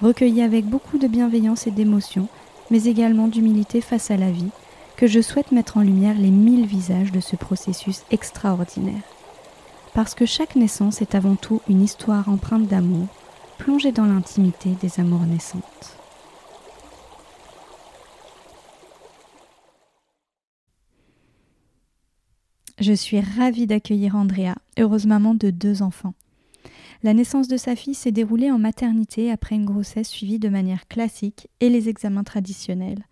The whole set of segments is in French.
recueilli avec beaucoup de bienveillance et d'émotion, mais également d'humilité face à la vie, que je souhaite mettre en lumière les mille visages de ce processus extraordinaire. Parce que chaque naissance est avant tout une histoire empreinte d'amour, plongée dans l'intimité des amours naissantes. Je suis ravie d'accueillir Andrea, heureuse maman de deux enfants. La naissance de sa fille s'est déroulée en maternité après une grossesse suivie de manière classique et les examens traditionnels.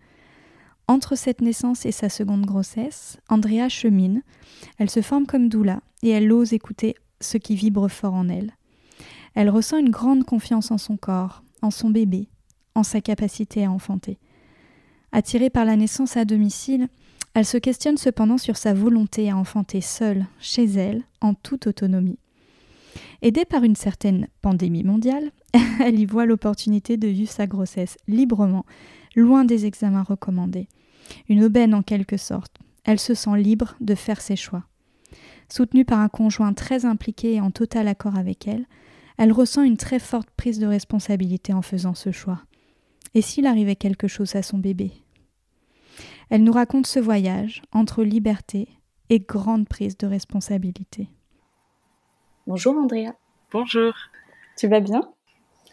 Entre cette naissance et sa seconde grossesse, Andrea chemine, elle se forme comme doula et elle ose écouter ce qui vibre fort en elle. Elle ressent une grande confiance en son corps, en son bébé, en sa capacité à enfanter. Attirée par la naissance à domicile, elle se questionne cependant sur sa volonté à enfanter seule, chez elle, en toute autonomie. Aidée par une certaine pandémie mondiale, elle y voit l'opportunité de vivre sa grossesse librement, loin des examens recommandés. Une aubaine en quelque sorte. Elle se sent libre de faire ses choix. Soutenue par un conjoint très impliqué et en total accord avec elle, elle ressent une très forte prise de responsabilité en faisant ce choix. Et s'il arrivait quelque chose à son bébé? Elle nous raconte ce voyage entre liberté et grande prise de responsabilité. Bonjour Andrea. Bonjour. Tu vas bien?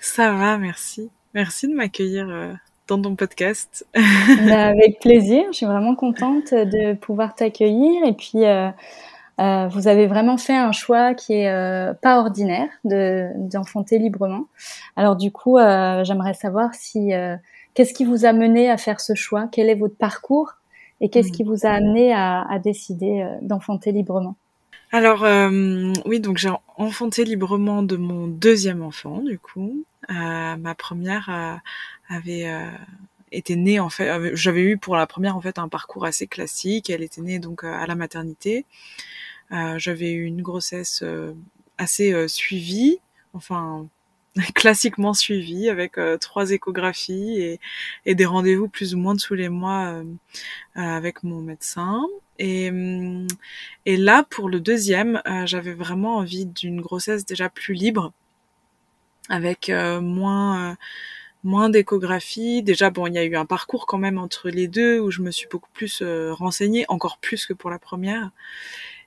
Ça va, merci. Merci de m'accueillir euh, dans ton podcast. Bah, avec plaisir, je suis vraiment contente de pouvoir t'accueillir et puis euh, euh, vous avez vraiment fait un choix qui est pas ordinaire de d'enfanter librement. Alors du coup, j'aimerais savoir si qu'est-ce qui vous a mené à faire ce choix, quel est votre parcours? Et qu'est-ce mm. qui vous a amené à, à décider d'enfanter librement? Alors euh, oui, donc j'ai enfanté librement de mon deuxième enfant, du coup. Euh, ma première euh, avait été née en fait. J'avais eu pour la première en fait un parcours assez classique. Elle était née donc à la maternité. J'avais eu une grossesse assez suivie, enfin classiquement suivie avec trois échographies et, des rendez-vous plus ou moins tous les mois avec mon médecin. Et, hum, et là, pour le deuxième, euh, j'avais vraiment envie d'une grossesse déjà plus libre, avec euh, moins, euh, moins d'échographie. Déjà, bon, il y a eu un parcours quand même entre les deux où je me suis beaucoup plus renseignée, encore plus que pour la première.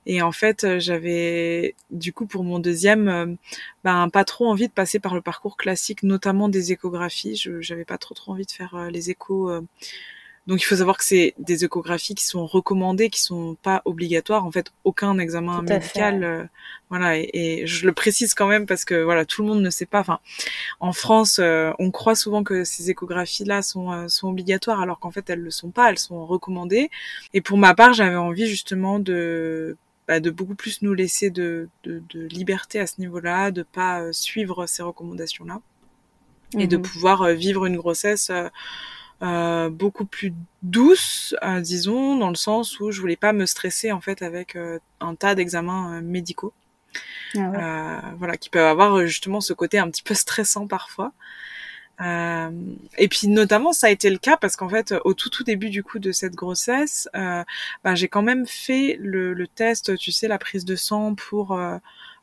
Et en fait, j'avais du coup pour mon deuxième, ben pas trop envie de passer par le parcours classique, notamment des échographies. Je j'avais pas trop trop envie de faire les échos donc il faut savoir que c'est des échographies qui sont recommandées, qui sont pas obligatoires. En fait, aucun examen médical, euh, voilà. Et, je le précise quand même parce que voilà, tout le monde ne sait pas. Enfin, en France, euh, on croit souvent que ces échographies-là sont euh, sont obligatoires, alors qu'en fait elles le sont pas. Elles sont recommandées. Et pour ma part, j'avais envie justement de bah, de beaucoup plus nous laisser de, de, de liberté à ce niveau-là, de pas suivre ces recommandations-là, et de mhm. pouvoir vivre une grossesse euh, beaucoup plus douce, euh, disons, dans le sens où je voulais pas me stresser en fait avec euh, un tas d'examens médicaux. Ah voilà, qui peuvent avoir justement ce côté un petit peu stressant parfois. Et puis notamment ça a été le cas parce qu'en fait au tout tout début du coup de cette grossesse, bah, j'ai quand même fait le, le, test, tu sais, la prise de sang pour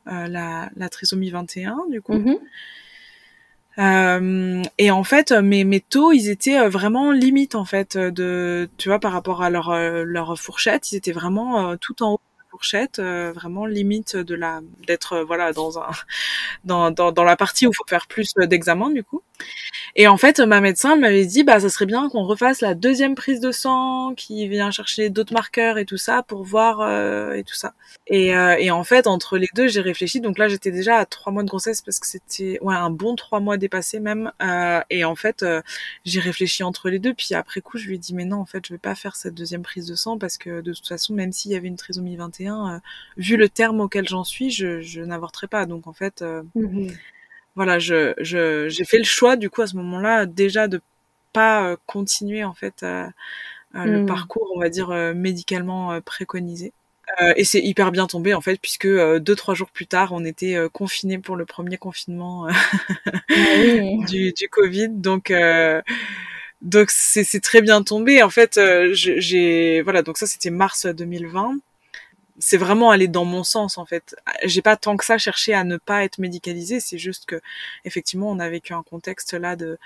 la, la trisomie 21 du coup. Euh, et en fait, mes, mes taux, ils étaient euh, vraiment limite en fait de, tu vois, par rapport à leur euh, leur fourchette, ils étaient vraiment tout en haut de la fourchette, vraiment limite de la d'être voilà dans un dans, dans, dans la partie où il faut faire plus d'examens du coup. Et en fait, ma médecin m'avait dit, bah, ça serait bien qu'on refasse la deuxième prise de sang, qui vient chercher d'autres marqueurs et tout ça pour voir euh, et tout ça. Et, euh, et, en fait, entre les deux, j'ai réfléchi. Donc là, j'étais déjà à trois mois de grossesse parce que c'était un bon trois mois dépassé même. Euh, et en fait, j'ai réfléchi entre les deux. Puis après coup, je lui ai dit, mais non, en fait, je vais pas faire cette deuxième prise de sang parce que de toute façon, même s'il y avait une trisomie 21, vu le terme auquel j'en suis, je, je n'avorterai pas. Donc en fait. Mmh voilà, je, je, j'ai fait le choix du coup à ce moment-là déjà de pas euh, continuer en fait euh, euh, le mmh. parcours, on va dire médicalement préconisé. et c'est hyper bien tombé en fait puisque deux trois jours plus tard on était confinés pour le premier confinement ah du, du Covid donc donc c'est, c'est très bien tombé en fait j'ai voilà donc ça c'était mars 2020 c'est vraiment aller dans mon sens en fait. J'ai pas tant que ça cherché à ne pas être médicalisée, c'est juste que effectivement on a vécu un contexte là de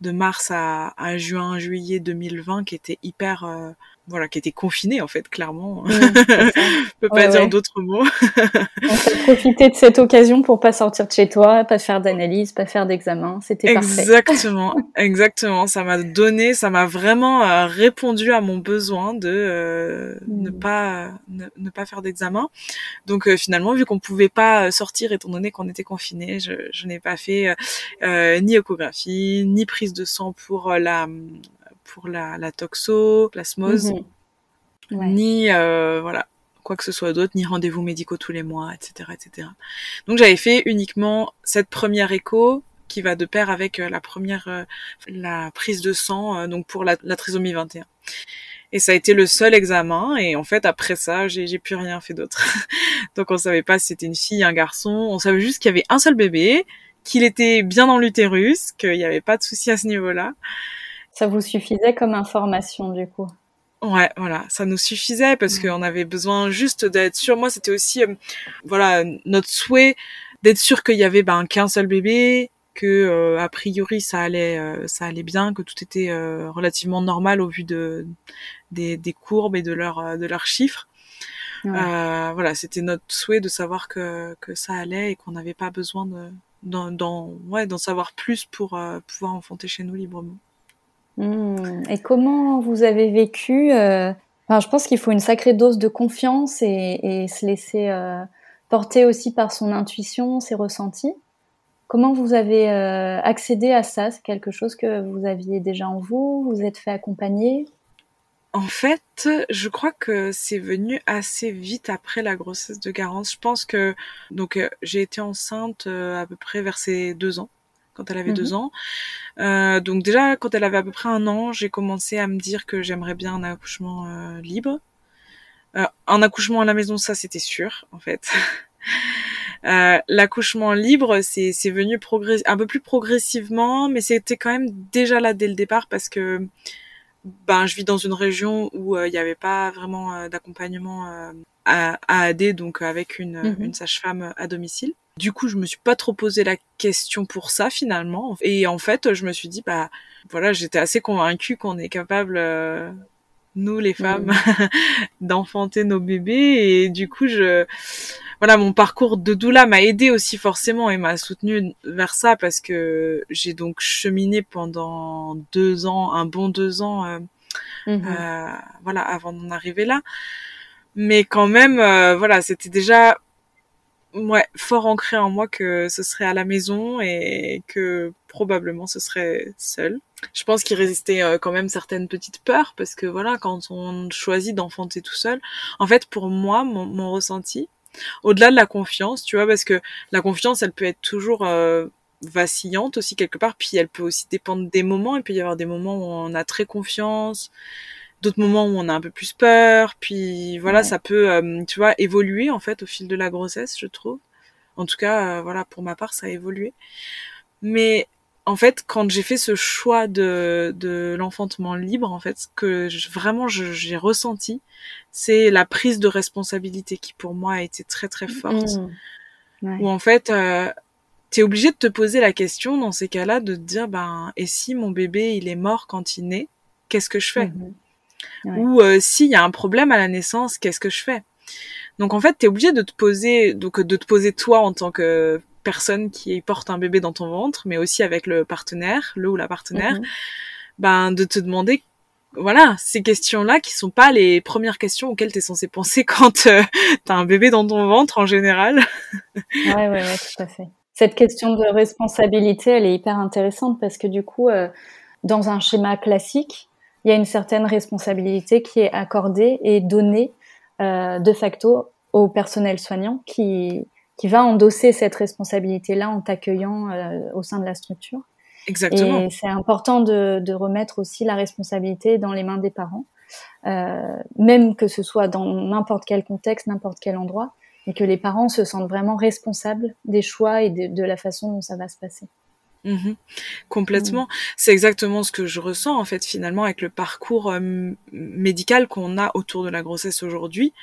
de mars à, juin, juillet 2020 qui était hyper euh, voilà, qui était confiné en fait, clairement. Mmh, Je peux pas dire d'autres mots. On peut profiter de cette occasion pour pas sortir de chez toi, pas faire d'analyse, pas faire d'examen. C'était parfait. Exactement, exactement. Ça m'a donné, ça m'a vraiment euh, répondu à mon besoin de euh, ne mmh. pas ne, pas faire d'examen. Donc euh, finalement, vu qu'on pouvait pas sortir étant donné qu'on était confiné, je, je n'ai pas fait ni échographie, ni prise de sang pour la pour la, la toxoplasmose, mhm. ni euh, voilà quoi que ce soit d'autre, ni rendez-vous médicaux tous les mois, etc., etc. Donc j'avais fait uniquement cette première écho qui va de pair avec euh, la première euh, la prise de sang donc pour la, la, trisomie 21. Et ça a été le seul examen et en fait après ça j'ai plus rien fait d'autre. donc on savait pas si c'était une fille, un garçon, on savait juste qu'il y avait un seul bébé, qu'il était bien dans l'utérus, qu'il n'y avait pas de souci à ce niveau-là. Ça vous suffisait comme information du coup? Ouais, voilà, ça nous suffisait parce qu'on avait besoin juste d'être sûr. Moi, c'était aussi, euh, voilà, notre souhait d'être sûr qu'il y avait ben qu'un seul bébé, que euh, a priori ça allait, euh, ça allait bien, que tout était relativement normal au vu de des, des courbes et de leurs de leurs chiffres. voilà, c'était notre souhait de savoir que que ça allait et qu'on n'avait pas besoin de d'en ouais d'en savoir plus pour pouvoir enfanter chez nous librement. Hmm. Et comment vous avez vécu euh, enfin, Je pense qu'il faut une sacrée dose de confiance et, se laisser euh, porter aussi par son intuition, ses ressentis. Comment vous avez euh, accédé à ça? C'est quelque chose que vous aviez déjà en vous? Vous êtes fait accompagner? En fait, je crois que c'est venu assez vite après la grossesse de Garance. Je pense que donc j'ai été enceinte à peu près vers ses deux ans quand elle avait deux mhm. ans. Euh, donc déjà, quand elle avait à peu près un an, j'ai commencé à me dire que j'aimerais bien un accouchement euh, libre. Euh, un accouchement à la maison, ça c'était sûr, en fait. Euh, l'accouchement libre, c'est c'est venu un peu plus progressivement, mais c'était quand même déjà là dès le départ parce que ben je vis dans une région où il n'y avait pas vraiment d'accompagnement à, à AD, donc avec une, mhm. une sage-femme à domicile. Du coup, je me suis pas trop posé la question pour ça finalement. Et en fait, je me suis dit, bah voilà, j'étais assez convaincue qu'on est capable, euh, nous les femmes, mmh. d'enfanter nos bébés. Et du coup, je voilà, mon parcours de doula m'a aidé aussi forcément et m'a soutenu vers ça parce que j'ai donc cheminé pendant deux ans, un bon deux ans, euh, mmh euh, voilà, avant d'en arriver là. Mais quand même, voilà, c'était déjà ouais, fort ancré en moi que ce serait à la maison et que probablement ce serait seul. Je pense qu'il résistait euh, quand même certaines petites peurs parce que voilà, quand on choisit d'enfanter tout seul, en fait pour moi, mon, ressenti, au-delà de la confiance, tu vois, parce que la confiance, elle peut être toujours euh, vacillante aussi quelque part, puis elle peut aussi dépendre des moments. Il peut y avoir des moments où on a très confiance, d'autres moments où on a un peu plus peur, puis voilà, ça peut, euh, tu vois, évoluer en fait au fil de la grossesse, je trouve. En tout cas, euh, voilà, pour ma part, ça a évolué. Mais en fait, quand j'ai fait ce choix de, de l'enfantement libre, en fait, ce que vraiment j'ai ressenti, c'est la prise de responsabilité qui pour moi a été très très forte. Mmh. Où en fait, euh, tu es obligé de te poser la question dans ces cas-là de te dire, ben, et si mon bébé il est mort quand il naît, qu'est-ce que je fais? Mmh. Ou euh, s'il y a un problème à la naissance, qu'est-ce que je fais? Donc en fait, tu es obligé de te poser donc de te poser toi en tant que personne qui porte un bébé dans ton ventre, mais aussi avec le partenaire, le ou la partenaire, mhm. ben de te demander voilà, ces questions-là qui sont pas les premières questions auxquelles tu es censé penser quand euh, tu as un bébé dans ton ventre en général. ouais, ouais, ouais, tout à fait. Cette question de responsabilité, elle est hyper intéressante parce que du coup, euh, dans un schéma classique, il y a une certaine responsabilité qui est accordée et donnée euh, de facto au personnel soignant qui, qui va endosser cette responsabilité-là en t'accueillant euh, au sein de la structure. Exactement. Et c'est important de, de, remettre aussi la responsabilité dans les mains des parents, euh, même que ce soit dans n'importe quel contexte, n'importe quel endroit, et que les parents se sentent vraiment responsables des choix et de, de la façon dont ça va se passer. Mmh Complètement. C'est exactement ce que je ressens en fait finalement avec le parcours euh, médical qu'on a autour de la grossesse aujourd'hui.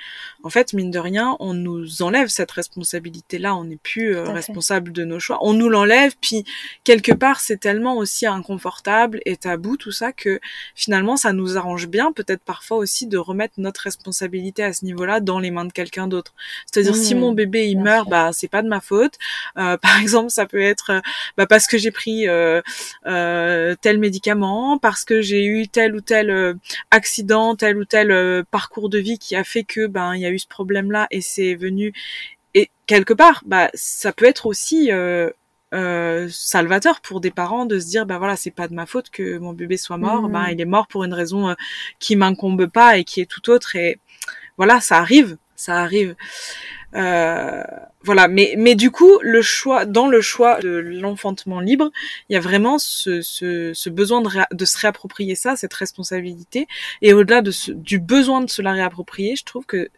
En fait, mine de rien, on nous enlève cette responsabilité-là. On n'est plus euh, responsable de nos choix. On nous l'enlève. Puis quelque part, c'est tellement aussi inconfortable et tabou tout ça que finalement, ça nous arrange bien peut-être parfois aussi de remettre notre responsabilité à ce niveau-là dans les mains de quelqu'un d'autre. C'est-à-dire si mon mmh. bébé il meurt, bah c'est pas de ma faute. Euh, par exemple, ça peut être bah, parce que j'ai pris euh, euh, tel médicament, parce que j'ai eu tel ou tel euh, accident, tel ou tel parcours de vie qui a fait que ben il y a eu ce problème-là et c'est venu. Et quelque part bah ça peut être aussi salvateur pour des parents de se dire ben voilà c'est pas de ma faute que mon bébé soit mort. Ben il est mort pour une raison qui m'incombe pas et qui est tout autre. Et voilà ça arrive ça arrive euh, voilà, mais mais du coup, le choix dans le choix de l'enfantement libre, il y a vraiment ce, ce, ce besoin de, de, se réapproprier ça, cette responsabilité, et au-delà de ce, du besoin de se la réapproprier, je trouve que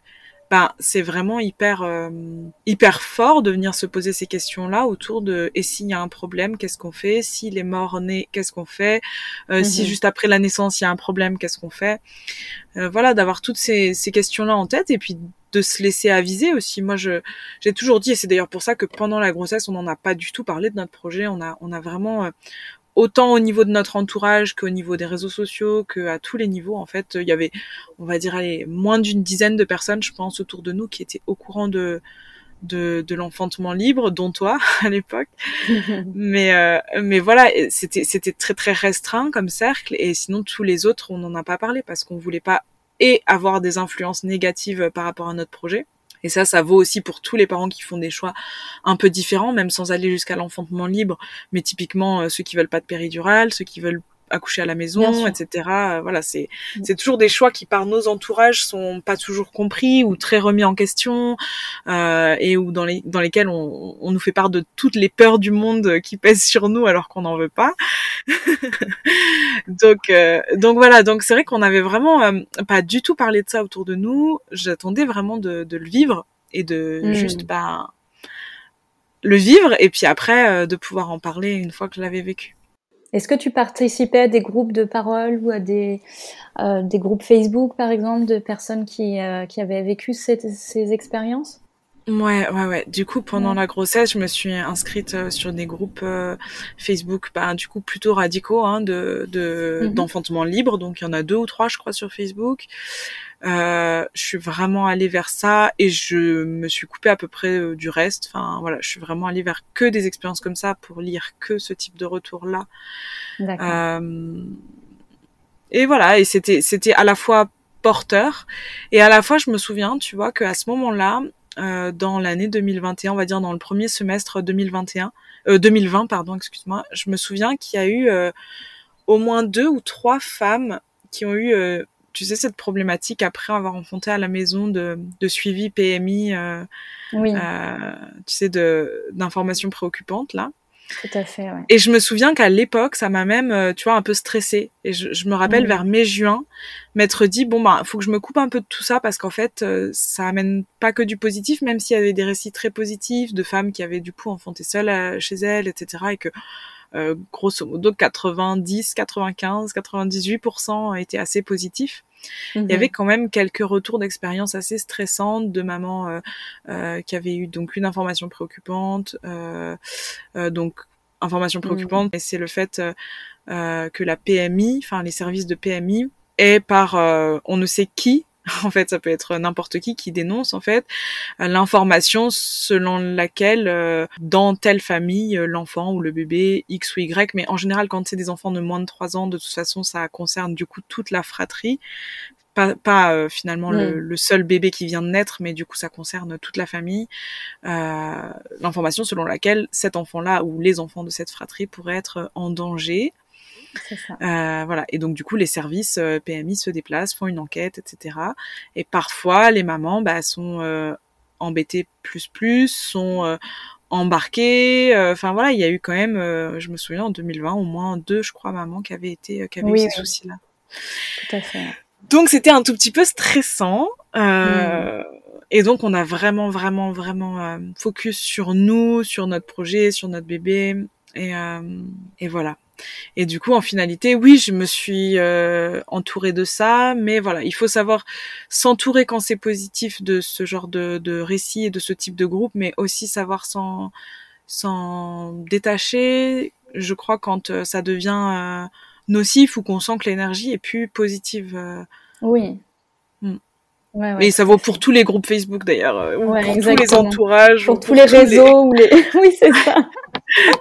ben, c'est vraiment hyper euh, hyper fort de venir se poser ces questions-là autour de et s'il y a un problème, qu'est-ce qu'on fait? S'il est mort né, qu'est-ce qu'on fait? Euh, Si mhm. juste après la naissance il y a un problème, qu'est-ce qu'on fait? Euh, Voilà, d'avoir toutes ces, ces questions-là en tête. Et puis de se laisser aviser aussi. Moi, je j'ai toujours dit, et c'est d'ailleurs pour ça que pendant la grossesse, on n'en a pas du tout parlé de notre projet. On a on a vraiment euh, autant au niveau de notre entourage qu'au niveau des réseaux sociaux, qu'à tous les niveaux. En fait, il y avait, on va dire, allez, moins d'une dizaine de personnes, je pense, autour de nous qui étaient au courant de de, de l'enfantement libre, dont toi à l'époque. mais euh, mais voilà, c'était c'était très très restreint comme cercle, et sinon tous les autres, on n'en a pas parlé parce qu'on voulait pas et avoir des influences négatives par rapport à notre projet. Et ça, ça vaut aussi pour tous les parents qui font des choix un peu différents, même sans aller jusqu'à l'enfantement libre, mais typiquement euh, ceux qui veulent pas de péridurale, ceux qui veulent accoucher à la maison, etc. Euh, voilà, c'est mm. c'est toujours des choix qui par nos entourages sont pas toujours compris ou très remis en question euh, et ou dans les dans lesquels on, on nous fait part de toutes les peurs du monde qui pèsent sur nous alors qu'on n'en veut pas. donc euh, donc voilà, donc c'est vrai qu'on avait vraiment euh, pas du tout parlé de ça autour de nous. J'attendais vraiment de, de le vivre et de mm. juste bah le vivre et puis après de pouvoir en parler une fois que je l'avais vécu. Est-ce que tu participais à des groupes de parole ou à des, euh, groupes Facebook, par exemple, de personnes qui, euh, qui avaient vécu ces expériences? Ouais, ouais, ouais. Du coup, pendant la grossesse, je me suis inscrite euh, sur des groupes Facebook, bah, du coup plutôt radicaux, hein, de, de mhm. d'enfantement libre. Donc, il y en a deux ou trois, je crois, sur Facebook. Euh, je suis vraiment allée vers ça et je me suis coupée à peu près euh, du reste. Enfin voilà, je suis vraiment allée vers que des expériences comme ça pour lire que ce type de retour là. Euh, et voilà, et c'était c'était à la fois porteur et à la fois je me souviens, tu vois, qu'à ce moment-là, euh, dans l'année 2021, on va dire dans le premier semestre 2021, euh, 2020 pardon, excuse-moi, je me souviens qu'il y a eu euh, au moins deux ou trois femmes qui ont eu tu sais, cette problématique après avoir enfanté à la maison de, de suivi PMI, euh, oui. euh, tu sais, d'informations préoccupantes là. Tout à fait. Ouais. Et je me souviens qu'à l'époque, ça m'a même, euh, tu vois, un peu stressée. Et je, je me rappelle vers mai-juin, m'être dit bon bah, faut que je me coupe un peu de tout ça parce qu'en fait, euh, ça amène pas que du positif, même s'il y avait des récits très positifs de femmes qui avaient du coup enfanté seules euh, chez elles, etc. Et que euh, grosso modo 90, 95, 98% étaient assez positifs. Il y mhm. avait quand même quelques retours d'expérience assez stressantes de mamans euh, euh, qui avaient eu donc une information préoccupante, euh, donc information mhm. préoccupante, et c'est le fait que la PMI, enfin les services de PMI, est par on ne sait qui En fait, ça peut être n'importe qui qui dénonce en fait l'information selon laquelle dans telle famille l'enfant ou le bébé X ou Y, mais en général quand c'est des enfants de moins de 3 ans, de toute façon ça concerne du coup toute la fratrie pas, pas euh, finalement le, le, seul bébé qui vient de naître, mais du coup ça concerne toute la famille. Euh, L'information selon laquelle cet enfant-là ou les enfants de cette fratrie pourraient être en danger. Ça. Euh, voilà. Et donc du coup les services euh, PMI se déplacent, font une enquête, etc. Et parfois les mamans bah, sont euh, embêtées plus plus, sont embarquées. Enfin voilà, il y a eu quand même, je me souviens en 2020 au moins deux, je crois, mamans qui avaient été, qui avaient eu ces soucis-là. Tout à fait. Donc c'était un tout petit peu stressant. Euh, mm. Et donc on a vraiment, vraiment, vraiment euh, focus sur nous, sur notre projet, sur notre bébé. Et, euh, et voilà. Et du coup, en finalité, oui, je me suis euh, entourée de ça, mais voilà, il faut savoir s'entourer quand c'est positif de ce genre de, de récit et de ce type de groupe, mais aussi savoir s'en s'en détacher. Je crois quand euh, ça devient euh, nocif ou qu'on sent que l'énergie est plus positive. Euh. Oui. Mm. Ouais, ouais, et ça vaut pour tous les groupes Facebook d'ailleurs, euh, ouais, pour exactement. tous les entourages, pour, tous les réseaux, les... ou les... oui c'est ça.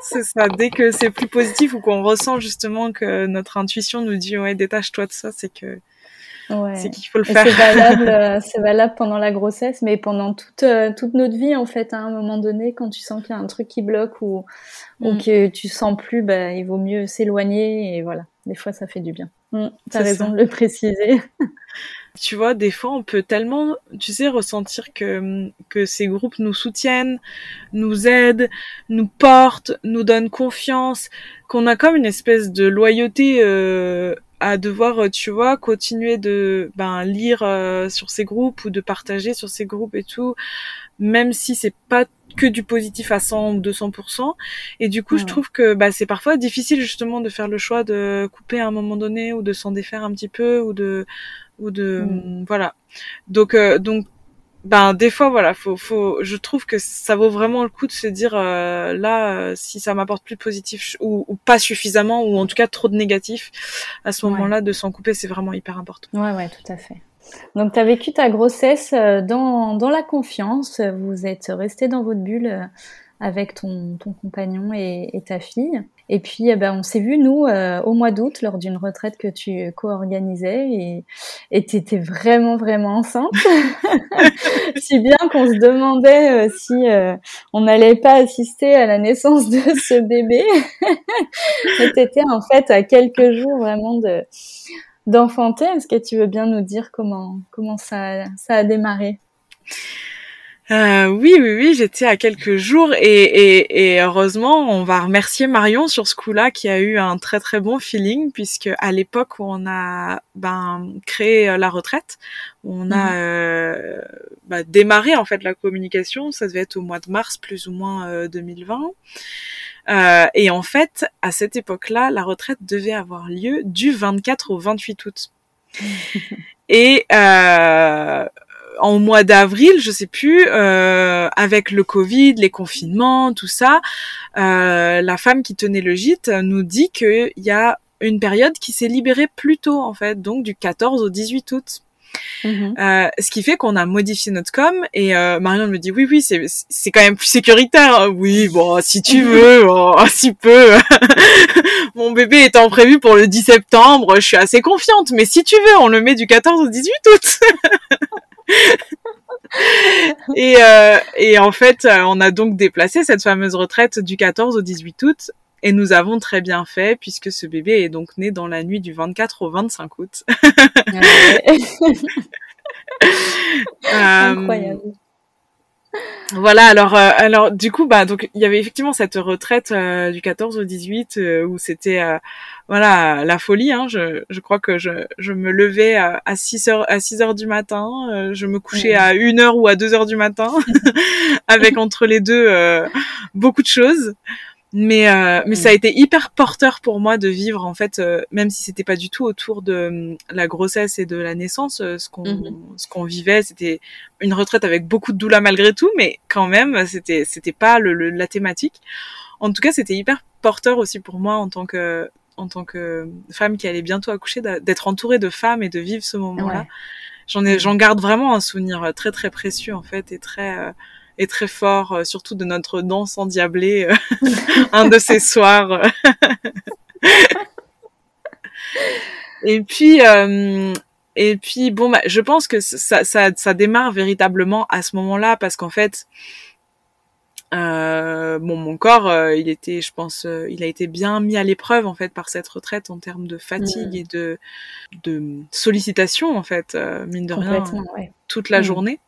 c'est ça. Dès que c'est plus positif ou qu'on ressent justement que notre intuition nous dit ouais détache-toi de ça, c'est que ouais. c'est qu'il faut le faire. C'est valable, euh, c'est valable pendant la grossesse, mais pendant toute euh, toute notre vie en fait. À un moment donné, quand tu sens qu'il y a un truc qui bloque ou mm. ou que tu sens plus, bah, il vaut mieux s'éloigner et voilà. Des fois, ça fait du bien. Mm, T'as raison ça. de le préciser. tu vois, des fois, on peut tellement, tu sais, ressentir que, que ces groupes nous soutiennent, nous aident, nous portent, nous donnent confiance, qu'on a comme une espèce de loyauté euh, à devoir, tu vois, continuer de ben, lire euh, sur ces groupes ou de partager sur ces groupes et tout, même si c'est pas que du positif à 100 ou 200%. Et du coup, ouais. je trouve que bah, c'est parfois difficile justement de faire le choix de couper à un moment donné ou de s'en défaire un petit peu ou de ou de mm. voilà. Donc euh, donc ben des fois voilà, faut faut je trouve que ça vaut vraiment le coup de se dire euh, là euh, si ça m'apporte plus de positif ou, ou, pas suffisamment ou en tout cas trop de négatif à ce moment-là de s'en couper, c'est vraiment hyper important. Ouais ouais, tout à fait. Donc, tu as vécu ta grossesse dans, dans la confiance. Vous êtes resté dans votre bulle avec ton, ton compagnon et, et, ta fille. Et puis, eh ben, on s'est vu nous euh, au mois d'août lors d'une retraite que tu co-organisais et tu étais vraiment vraiment enceinte, si bien qu'on se demandait euh, si euh, on n'allait pas assister à la naissance de ce bébé. et t'étais en fait à quelques jours vraiment de d'enfanter. Est-ce que tu veux bien nous dire comment comment ça ça a démarré? Euh, oui, oui, oui, j'étais à quelques jours et, et, et, heureusement, on va remercier Marion sur ce coup-là qui a eu un très très bon feeling puisque à l'époque où on a ben, créé la retraite, on a mmh. euh, bah, démarré en fait la communication, ça devait être au mois de mars plus ou moins euh, 2020. Euh, et en fait, à cette époque-là, la retraite devait avoir lieu du 24 au 28 août. et euh, en mois d'avril, je sais plus, euh, avec le Covid, les confinements, tout ça, euh, la femme qui tenait le gîte nous dit qu'il y a une période qui s'est libérée plus tôt en fait, donc du 14 au 18 août. Mmh. Euh, ce qui fait qu'on a modifié notre com et euh, Marion me dit oui oui c'est c'est quand même plus sécuritaire oui bon si tu veux bon, si peu mon bébé étant prévu pour le 10 septembre je suis assez confiante mais si tu veux on le met du 14 au 18 août et, euh, et en fait, on a donc déplacé cette fameuse retraite du 14 au 18 août. Et nous avons très bien fait puisque ce bébé est donc né dans la nuit du 24 au 25 août. Incroyable. Euh, voilà, alors euh, alors du coup bah donc il y avait effectivement cette retraite euh, du 14 au 18 euh, où c'était voilà la folie hein, je, je crois que je, je me levais à, 6 heures à 6 heures du matin, je me couchais à 1 heure ou à 2 heures du matin avec entre les deux beaucoup de choses. Mais euh, mais ça a mm. été hyper porteur pour moi de vivre en fait, euh, même si c'était pas du tout autour de euh, la grossesse et de la naissance, euh, ce qu'on mm -hmm. ce qu'on vivait, c'était une retraite avec beaucoup de douleur malgré tout, mais quand même c'était c'était pas le, le, la thématique. En tout cas, c'était hyper porteur aussi pour moi en tant que en tant que femme qui allait bientôt accoucher, d'être entourée de femmes et de vivre ce moment-là. Ouais. j'en ai, j'en garde vraiment un souvenir très très précieux en fait et très et très fort, surtout de notre danse endiablée, un de ces soirs. et puis, et puis bon, bah, je pense que ça, ça, ça démarre véritablement à ce moment-là parce qu'en fait, euh, bon, mon corps, euh, il était, je pense, euh, il a été bien mis à l'épreuve en fait par cette retraite en termes de fatigue et de de sollicitation en fait, euh, mine de rien, toute la journée.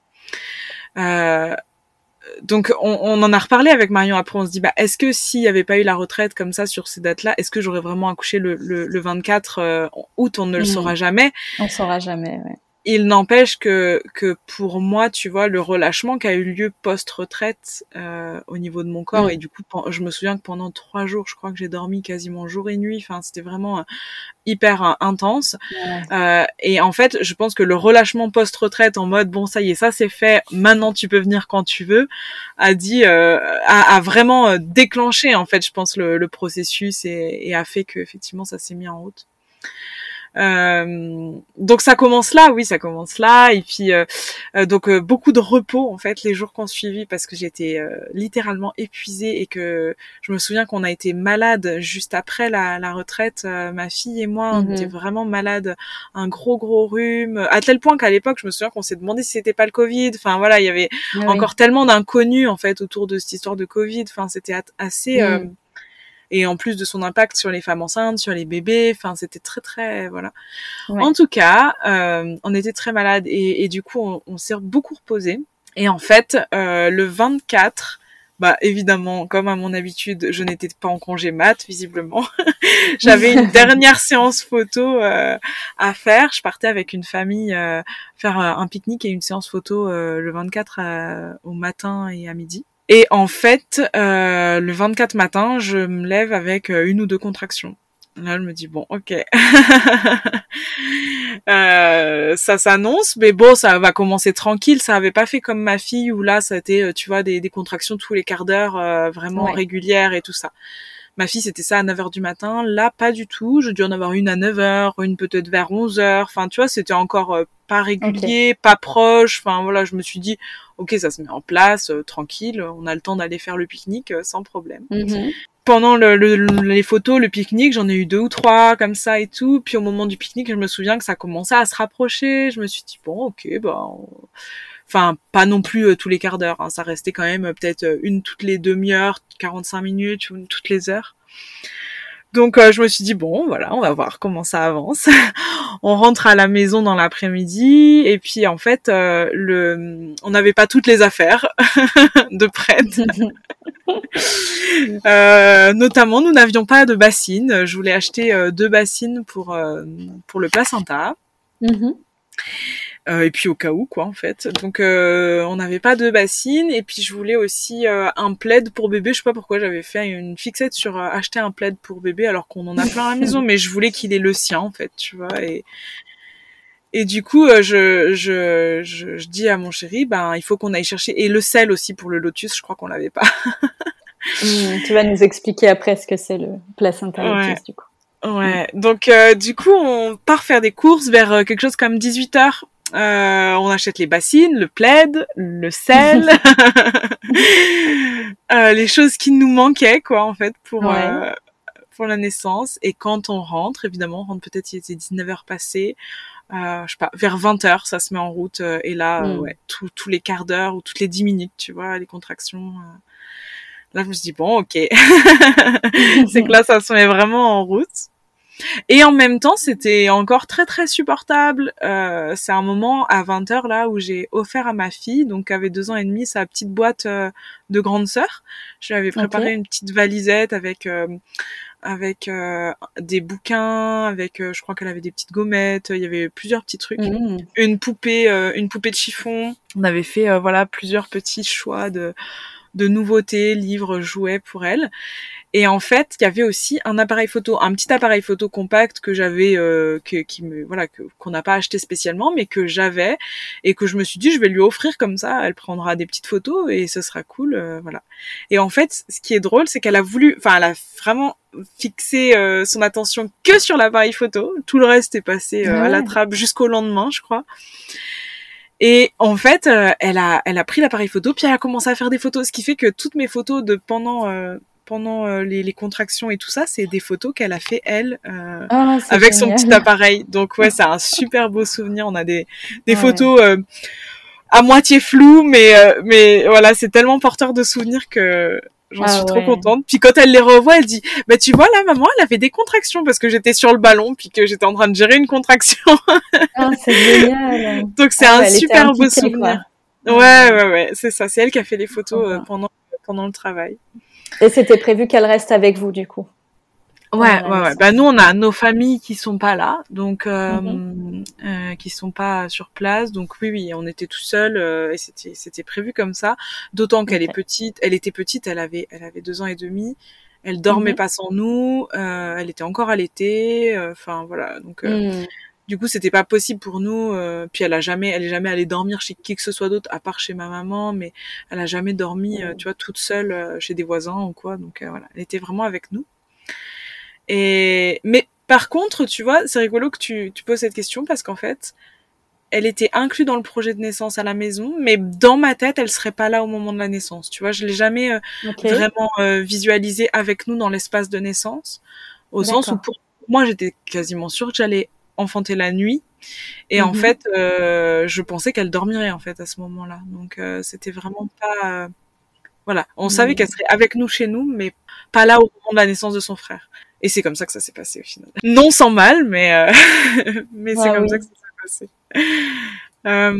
Donc on, on, en a reparlé avec Marion après on se dit bah est-ce que s'il n'y avait pas eu la retraite comme ça sur ces dates-là est-ce que j'aurais vraiment accouché le, le, le 24 août on ne le saura jamais? On saura jamais ouais il n'empêche que que pour moi, tu vois, le relâchement qui a eu lieu post-retraite euh, au niveau de mon corps, mm. et du coup, je me souviens que pendant trois jours, je crois que j'ai dormi quasiment jour et nuit. Enfin, c'était vraiment euh, hyper euh, intense. Euh, et en fait, je pense que le relâchement post-retraite en mode bon, ça y est, ça c'est fait. Maintenant, tu peux venir quand tu veux, a dit, euh, a, a, vraiment déclenché en fait, je pense le, le processus et, et a fait que effectivement, ça s'est mis en route. Euh, donc ça commence là, oui, ça commence là. Et puis euh, euh, donc beaucoup de repos en fait les jours qu'on suivi parce que j'étais littéralement épuisée et que je me souviens qu'on a été malade juste après la, la retraite. ma fille et moi, on mhm. était vraiment malades, un gros gros rhume, à tel point qu'à l'époque, je me souviens qu'on s'est demandé si c'était pas le Covid. Enfin voilà, il y avait ah encore tellement d'inconnus en fait autour de cette histoire de Covid. Enfin c'était assez mhm et en plus de son impact sur les femmes enceintes, sur les bébés, enfin c'était très très voilà. En tout cas, euh, on était très malade et, et du coup on, on s'est beaucoup reposé. Et en fait, euh, le 24, bah évidemment, comme à mon habitude, je n'étais pas en congé mat visiblement. J'avais une dernière séance photo euh, à faire. Je partais avec une famille euh, faire un pique-nique et une séance photo euh, le 24 au matin et à midi. Et en fait, euh, le 24 matin, je me lève avec euh, une ou deux contractions. Là, je me dis bon, ok, euh, ça s'annonce, mais bon, ça va commencer tranquille. Ça avait pas fait comme ma fille où là, ça a été, tu vois, des, des contractions tous les quarts d'heure, vraiment régulières et tout ça. Ma fille, c'était ça à 9h du matin. Là, pas du tout. Je dû en avoir une à 9h, une peut-être vers 11h. Enfin, tu vois, c'était encore euh, pas régulier, pas proche. Enfin, voilà, je me suis dit, ok, ça se met en place, euh, tranquille. On a le temps d'aller faire le pique-nique euh, sans problème. Mm-hmm. Pendant le, les photos, le pique-nique, j'en ai eu deux ou trois comme ça et tout. Puis au moment du pique-nique, je me souviens que ça commençait à se rapprocher. Je me suis dit, bon, ok, bah... enfin pas non plus tous les quarts d'heure, hein. ça restait quand même peut-être une toutes les demi-heures, 45 minutes ou toutes les heures. Donc euh, je me suis dit bon voilà on va voir comment ça avance. on rentre à la maison dans l'après-midi et puis en fait euh, le on n'avait pas toutes les affaires de prête. euh, notamment nous n'avions pas de bassine. Je voulais acheter euh, deux bassines pour pour le placenta. Mm euh, et puis au cas où quoi en fait. Donc euh, on n'avait pas de bassine et puis je voulais aussi euh, un plaid pour bébé. Je sais pas pourquoi j'avais fait une fixette sur acheter un plaid pour bébé alors qu'on en a plein à la maison, mais je voulais qu'il ait le sien en fait, tu vois. Et et du coup, je, je, je, je, dis à mon chéri, ben il faut qu'on aille chercher et le sel aussi pour le lotus. Je crois qu'on l'avait pas. Hmm, tu vas nous expliquer après ce que c'est le placenta lotus du coup. Ouais, donc du coup on part faire des courses vers quelque chose comme 18 heures euh, on achète les bassines, le plaid, le sel, euh, les choses qui nous manquaient quoi en fait pour euh, pour la naissance. Et quand on rentre, évidemment, on rentre peut-être il était 19 heures passées, euh, je sais pas, vers 20 heures, ça se met en route. et là, mm. ouais, tous les quarts d'heure ou toutes les 10 minutes, tu vois, les contractions. Là, je me suis dit bon, ok, c'est que là, ça se met vraiment en route. Et en même temps, c'était encore très très supportable. Euh, c'est un moment à 20h là où j'ai offert à ma fille, donc qui avait deux ans et demi, sa petite boîte euh, de grande sœur. Je lui avais préparé une petite valisette avec euh, avec euh, des bouquins, avec je crois qu'elle avait des petites gommettes, il y avait plusieurs petits trucs, mmh. une poupée, une poupée de chiffon. On avait fait voilà plusieurs petits choix de de nouveautés, livres, jouets pour elle. Et en fait, il y avait aussi un appareil photo, un petit appareil photo compact que j'avais, euh, que, qui me, voilà, qu'on n'a pas acheté spécialement, mais que j'avais et que je me suis dit, je vais lui offrir comme ça. Elle prendra des petites photos et ce sera cool, euh, voilà. Et en fait, ce qui est drôle, c'est qu'elle a voulu, enfin, elle a vraiment fixé euh, son attention que sur l'appareil photo. Tout le reste est passé à la trappe jusqu'au lendemain, je crois. Et en fait, elle a, elle a pris l'appareil photo, puis elle a commencé à faire des photos, ce qui fait que toutes mes photos de pendant pendant euh, les, les, contractions et tout ça, c'est des photos qu'elle a fait elle euh, ah, avec son petit appareil. Donc ouais, c'est un super beau souvenir. On a des des photos euh, à moitié floues, mais mais voilà, c'est tellement porteur de souvenirs que j'en ah suis trop contente. Puis quand elle les revoit, elle dit "Bah tu vois là, maman, elle avait des contractions parce que j'étais sur le ballon puis que j'étais en train de gérer une contraction." ah, c'est génial. Donc c'est ah, un super beau souvenir. Ouais, ouais, ouais, c'est ça. C'est elle qui a fait les photos pendant pendant le travail. Et c'était prévu qu'elle reste avec vous, du coup. Ouais, ouais, ouais. Bah nous, on a nos familles qui sont pas là, donc euh, mhm. euh, qui sont pas sur place. Donc oui, oui, on était tout seul euh, et c'était c'était prévu comme ça. D'autant qu'elle est petite. Elle était petite. Elle avait elle avait deux ans et demi. Elle dormait mhm. pas sans nous. Euh, elle était encore à l'été. Euh, enfin voilà. Donc mhm. Du coup, c'était pas possible pour nous. Euh, puis elle a jamais, elle est jamais allée dormir chez qui que ce soit d'autre, à part chez ma maman. Mais elle a jamais dormi, euh, tu vois, toute seule euh, chez des voisins ou quoi. Donc voilà, elle était vraiment avec nous. Et mais par contre, tu vois, c'est rigolo que tu, tu poses cette question parce qu'en fait, elle était inclue dans le projet de naissance à la maison, mais dans ma tête, elle serait pas là au moment de la naissance. Tu vois, je l'ai jamais vraiment visualisée avec nous dans l'espace de naissance, au sens où pour moi, j'étais quasiment sûre que j'allais enfanter la nuit. Et en mhm. fait, euh, je pensais qu'elle dormirait en fait à ce moment-là. Donc euh, c'était vraiment pas, euh, voilà, on savait mhm. qu'elle serait avec nous chez nous, mais pas là au moment de la naissance de son frère. Et c'est comme ça que ça s'est passé au final. Non sans mal, mais mais c'est comme ça que ça s'est passé. Euh,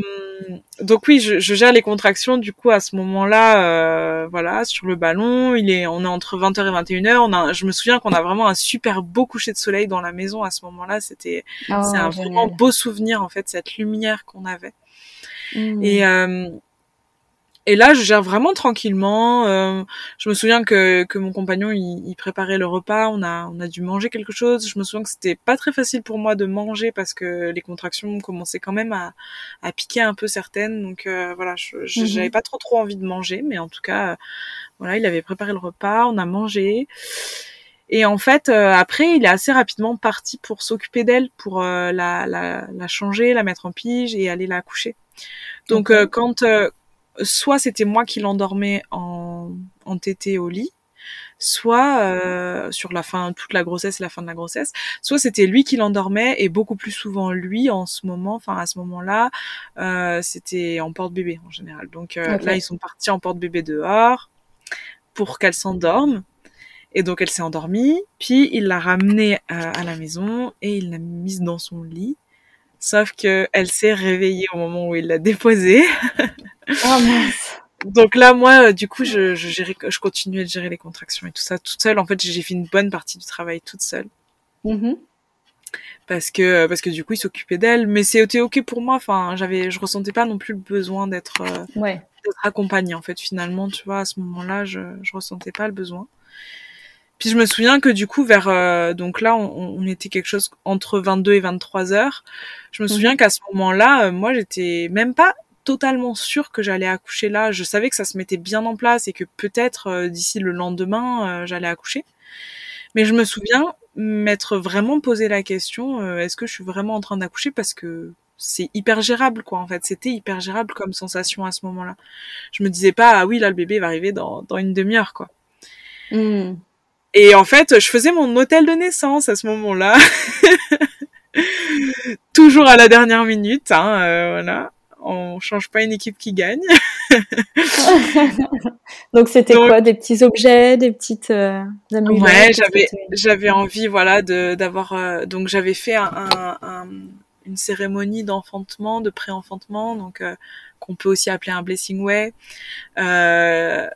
donc oui, je, je, gère les contractions du coup à ce moment-là, euh, voilà, sur le ballon. Il est, on est entre 20h et 21h. On a, je me souviens qu'on a vraiment un super beau coucher de soleil dans la maison à ce moment-là. C'était, oh, c'est un vraiment beau souvenir en fait, cette lumière qu'on avait. Mmh. Et euh, et là, je gère vraiment tranquillement. Euh, je me souviens que, que mon compagnon, il, il, préparait le repas. On a, on a dû manger quelque chose. Je me souviens que c'était pas très facile pour moi de manger parce que les contractions commençaient quand même à, à piquer un peu certaines. Donc euh, voilà, mhm. j'avais pas trop trop envie de manger, mais en tout cas, euh, voilà, il avait préparé le repas. On a mangé. Et en fait, euh, après, il est assez rapidement parti pour s'occuper d'elle, pour la, la, la, changer, la mettre en pige et aller la coucher. Donc quand soit c'était moi qui l'endormais en, en tété au lit, soit euh, sur la fin, toute la grossesse et la fin de la grossesse, soit c'était lui qui l'endormait et beaucoup plus souvent lui en ce moment, enfin à ce moment-là, euh, c'était en porte-bébé en général. Donc euh, là ils sont partis en porte-bébé dehors pour qu'elle s'endorme. Et donc elle s'est endormie, puis il l'a ramenée à la maison et il l'a mise dans son lit. Sauf que elle s'est réveillée au moment où il l'a déposée. Oh mince. Donc là, moi, euh, du coup, je, je, gérais, je continuais de gérer les contractions et tout ça toute seule. En fait, j'ai fait une bonne partie du travail toute seule. Mm-hmm. Parce que parce que du coup, il s'occupait d'elle, mais c'était ok pour moi. Enfin, j'avais, je ressentais pas non plus le besoin d'être euh, ouais. accompagnée. En fait, finalement, tu vois, à ce moment-là, je je ressentais pas le besoin. Puis je me souviens que du coup vers euh, donc là on, on, était quelque chose entre 22 et 23 heures. Je me souviens mm-hmm. qu'à ce moment-là, moi j'étais même pas totalement sûre que j'allais accoucher là. Je savais que ça se mettait bien en place et que peut-être euh, d'ici le lendemain, euh, j'allais accoucher. Mais je me souviens m'être vraiment posé la question euh, est-ce que je suis vraiment en train d'accoucher parce que c'est hyper gérable quoi en fait c'était hyper gérable comme sensation à ce moment-là je me disais pas ah oui là le bébé va arriver dans, dans une demi-heure quoi hmm. Et en fait je faisais mon hôtel de naissance à ce moment-là toujours à la dernière minute hein, voilà on change pas une équipe qui gagne. Donc c'était quoi des petits objets, des petites euh, Ouais, j'avais j'avais envie voilà de d'avoir euh, donc j'avais fait un, un, une cérémonie d'enfantement, de pré-enfantement donc euh, qu'on peut aussi appeler un blessing way. Euh,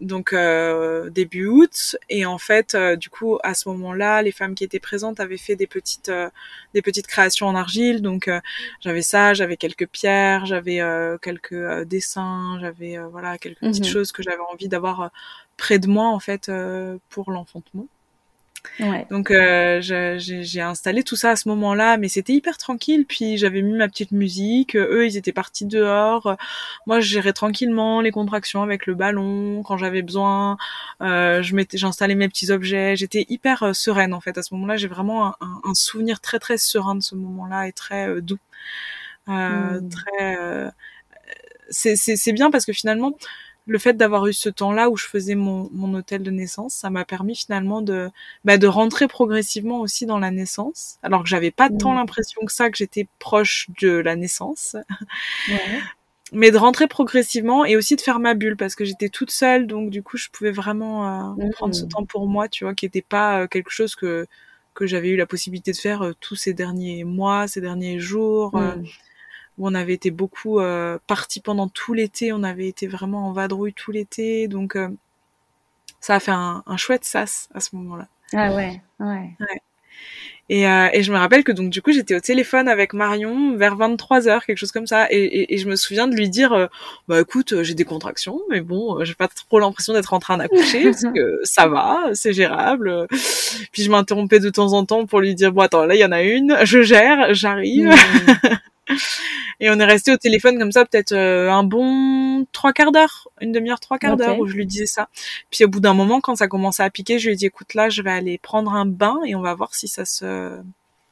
donc euh, début août. Et en fait euh, du coup à ce moment-là les femmes qui étaient présentes avaient fait des petites euh, des petites créations en argile. Donc j'avais ça j'avais quelques pierres j'avais quelques dessins j'avais voilà quelques petites mhm. choses que j'avais envie d'avoir près de moi en fait pour l'enfantement donc euh, j'ai installé tout ça à ce moment-là, mais c'était hyper tranquille. Puis j'avais mis ma petite musique. Eux, ils étaient partis dehors. Moi, je gérais tranquillement les contractions avec le ballon quand j'avais besoin. Euh, je mettais, j'installais mes petits objets. J'étais hyper euh, sereine en fait à ce moment-là. J'ai vraiment un, un, souvenir très très serein de ce moment-là et très euh, doux. Euh, mmh. Très. c'est bien parce que finalement le fait d'avoir eu ce temps-là où je faisais mon, mon hôtel de naissance, ça m'a permis finalement de, bah, de rentrer progressivement aussi dans la naissance, alors que j'avais pas tant mmh. l'impression que ça que j'étais proche de la naissance. Mais de rentrer progressivement et aussi de faire ma bulle parce que j'étais toute seule, donc du coup je pouvais vraiment euh, prendre ce mmh. temps pour moi, tu vois, qui n'était pas euh, quelque chose que que j'avais eu la possibilité de faire euh, tous ces derniers mois, ces derniers jours. Mmh où on avait été beaucoup euh, partis pendant tout l'été, on avait été vraiment en vadrouille tout l'été, donc euh, ça a fait un, un, chouette sas à ce moment-là. Ah ouais, ouais. ouais. Et, euh, et, je me rappelle que donc du coup j'étais au téléphone avec Marion vers 23 heures quelque chose comme ça et, et, et je me souviens de lui dire euh, bah écoute j'ai des contractions mais bon j'ai pas trop l'impression d'être en train d'accoucher parce que ça va c'est gérable puis je m'interrompais de temps en temps pour lui dire bon attends là il y en a une je gère j'arrive mmh. Et on est resté au téléphone comme ça peut-être euh, un bon trois quarts d'heure, une demi-heure, trois quarts d'heure où je lui disais ça. Puis au bout d'un moment, quand ça commençait à piquer, je lui ai dit écoute là, je vais aller prendre un bain et on va voir si ça se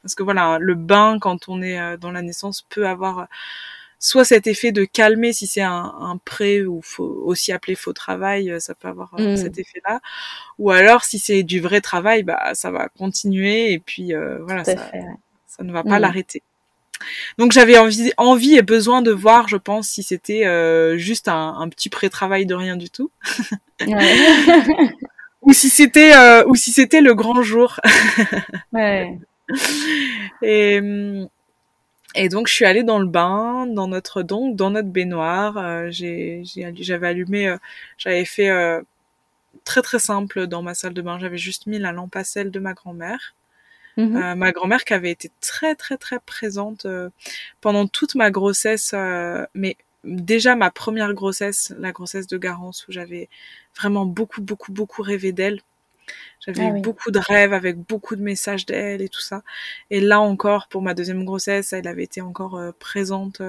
parce que voilà, le bain quand on est euh, dans la naissance peut avoir euh, soit cet effet de calmer si c'est un, un pré ou faut aussi appeler faux travail, ça peut avoir mm. cet effet-là. Ou alors si c'est du vrai travail, bah ça va continuer et puis voilà, ça, ça, ne va pas mm. l'arrêter. Donc j'avais envie, envie et besoin de voir, je pense, si c'était euh, juste un, un petit pré-travail de rien du tout, ou si c'était euh, ou si c'était le grand jour. ouais. Et et donc je suis allée dans le bain, dans notre donc dans notre baignoire. Euh, j'ai j'avais allumé, euh, j'avais fait euh, très très simple dans ma salle de bain. J'avais juste mis la lampe à sel de ma grand-mère. Mhm. Euh, ma grand-mère qui avait été très très très présente euh, pendant toute ma grossesse, euh, mais déjà ma première grossesse, la grossesse de Garance, où j'avais vraiment beaucoup beaucoup beaucoup rêvé d'elle. J'avais ah eu beaucoup de rêves avec beaucoup de messages d'elle et tout ça. Et là encore, pour ma deuxième grossesse, elle avait été encore présente,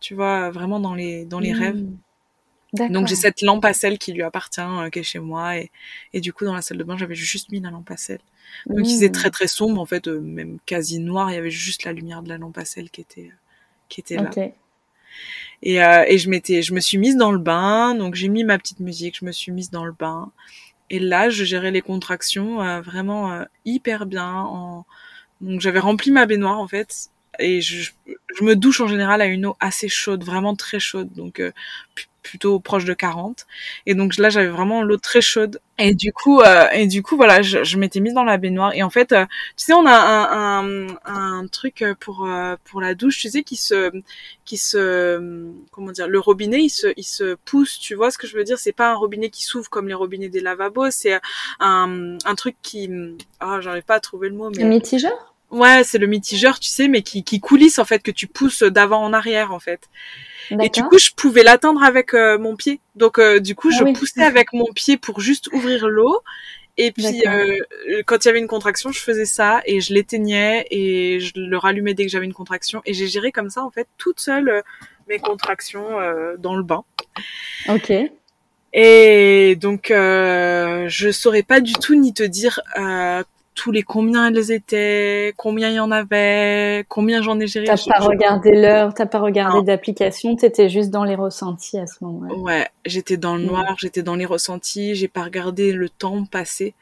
tu vois, vraiment dans les dans les rêves. Donc j'ai cette lampe à sel qui lui appartient, euh, qui est chez moi, et, et du coup dans la salle de bain j'avais juste mis la lampe à sel. Donc il faisait mmh. très très sombre en fait, euh, même quasi noir. Il y avait juste la lumière de la lampe à sel qui était qui était là. Et, euh, et je m'étais, je me suis mise dans le bain, donc j'ai mis ma petite musique, je me suis mise dans le bain. Et là, je gérais les contractions euh, vraiment euh, hyper bien. En... Donc j'avais rempli ma baignoire en fait, et je, je, me douche en général à une eau assez chaude, vraiment très chaude. Donc plutôt proche de 40 et donc là j'avais vraiment l'eau très chaude. Et du coup euh, et du coup voilà je, je m'étais mise dans la baignoire. Et en fait euh, tu sais on a un, un, un truc pour euh, pour la douche tu sais qui se qui se comment dire le robinet il se il se pousse tu vois ce que je veux dire? C'est pas un robinet qui s'ouvre comme les robinets des lavabos c'est un un truc qui ah oh, j'arrive pas à trouver le mot mais un mitigeur? Ouais, c'est le mitigeur, tu sais, mais qui, qui coulisse en fait, que tu pousses d'avant en arrière en fait. Et du coup, je pouvais l'atteindre avec euh, mon pied. Donc, euh, du coup, ah je poussais avec mon pied pour juste ouvrir l'eau. Et puis, euh, quand il y avait une contraction, je faisais ça et je l'éteignais et je le rallumais dès que j'avais une contraction. Et j'ai géré comme ça, en fait, toute seule mes contractions dans le bain. Ok. Et donc, je saurais pas du tout ni te dire tous les combien elles étaient, combien il y en avait, combien j'en ai géré. T'as pas regardé l'heure, t'as pas regardé d'application, t'étais juste dans les ressentis à ce moment-là. Ouais, j'étais dans le mm. noir, j'étais dans les ressentis, j'ai pas regardé le temps passer.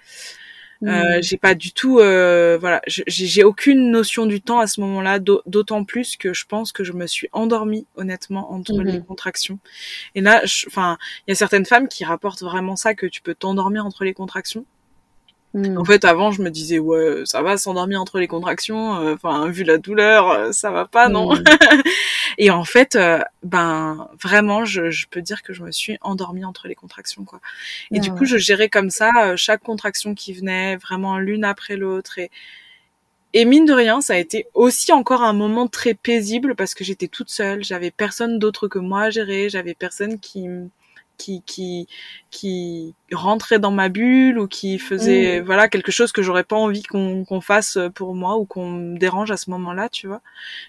Euh, mm. j'ai pas du tout, euh, voilà, j'ai aucune notion du temps à ce moment-là, d'autant plus que je pense que je me suis endormie honnêtement entre mm-hmm. les contractions. Et là, enfin, il y a certaines femmes qui rapportent vraiment ça que tu peux t'endormir entre les contractions. En fait, avant, je me disais ouais, ça va s'endormir entre les contractions. euh, Enfin, vu la douleur, euh, ça va pas, non? Mm. Et en fait, euh, ben vraiment, je, je peux dire que je me suis endormie entre les contractions, quoi. Et Ah du coup, ouais. je gérais comme ça chaque contraction qui venait, vraiment l'une après l'autre. Et et mine de rien, ça a été aussi encore un moment très paisible parce que j'étais toute seule, j'avais personne d'autre que moi à gérer, j'avais personne qui qui qui qui rentrait dans ma bulle ou qui faisait Mm. voilà quelque chose que j'aurais pas envie qu'on qu'on fasse pour moi ou qu'on me dérange à ce moment-là, tu vois.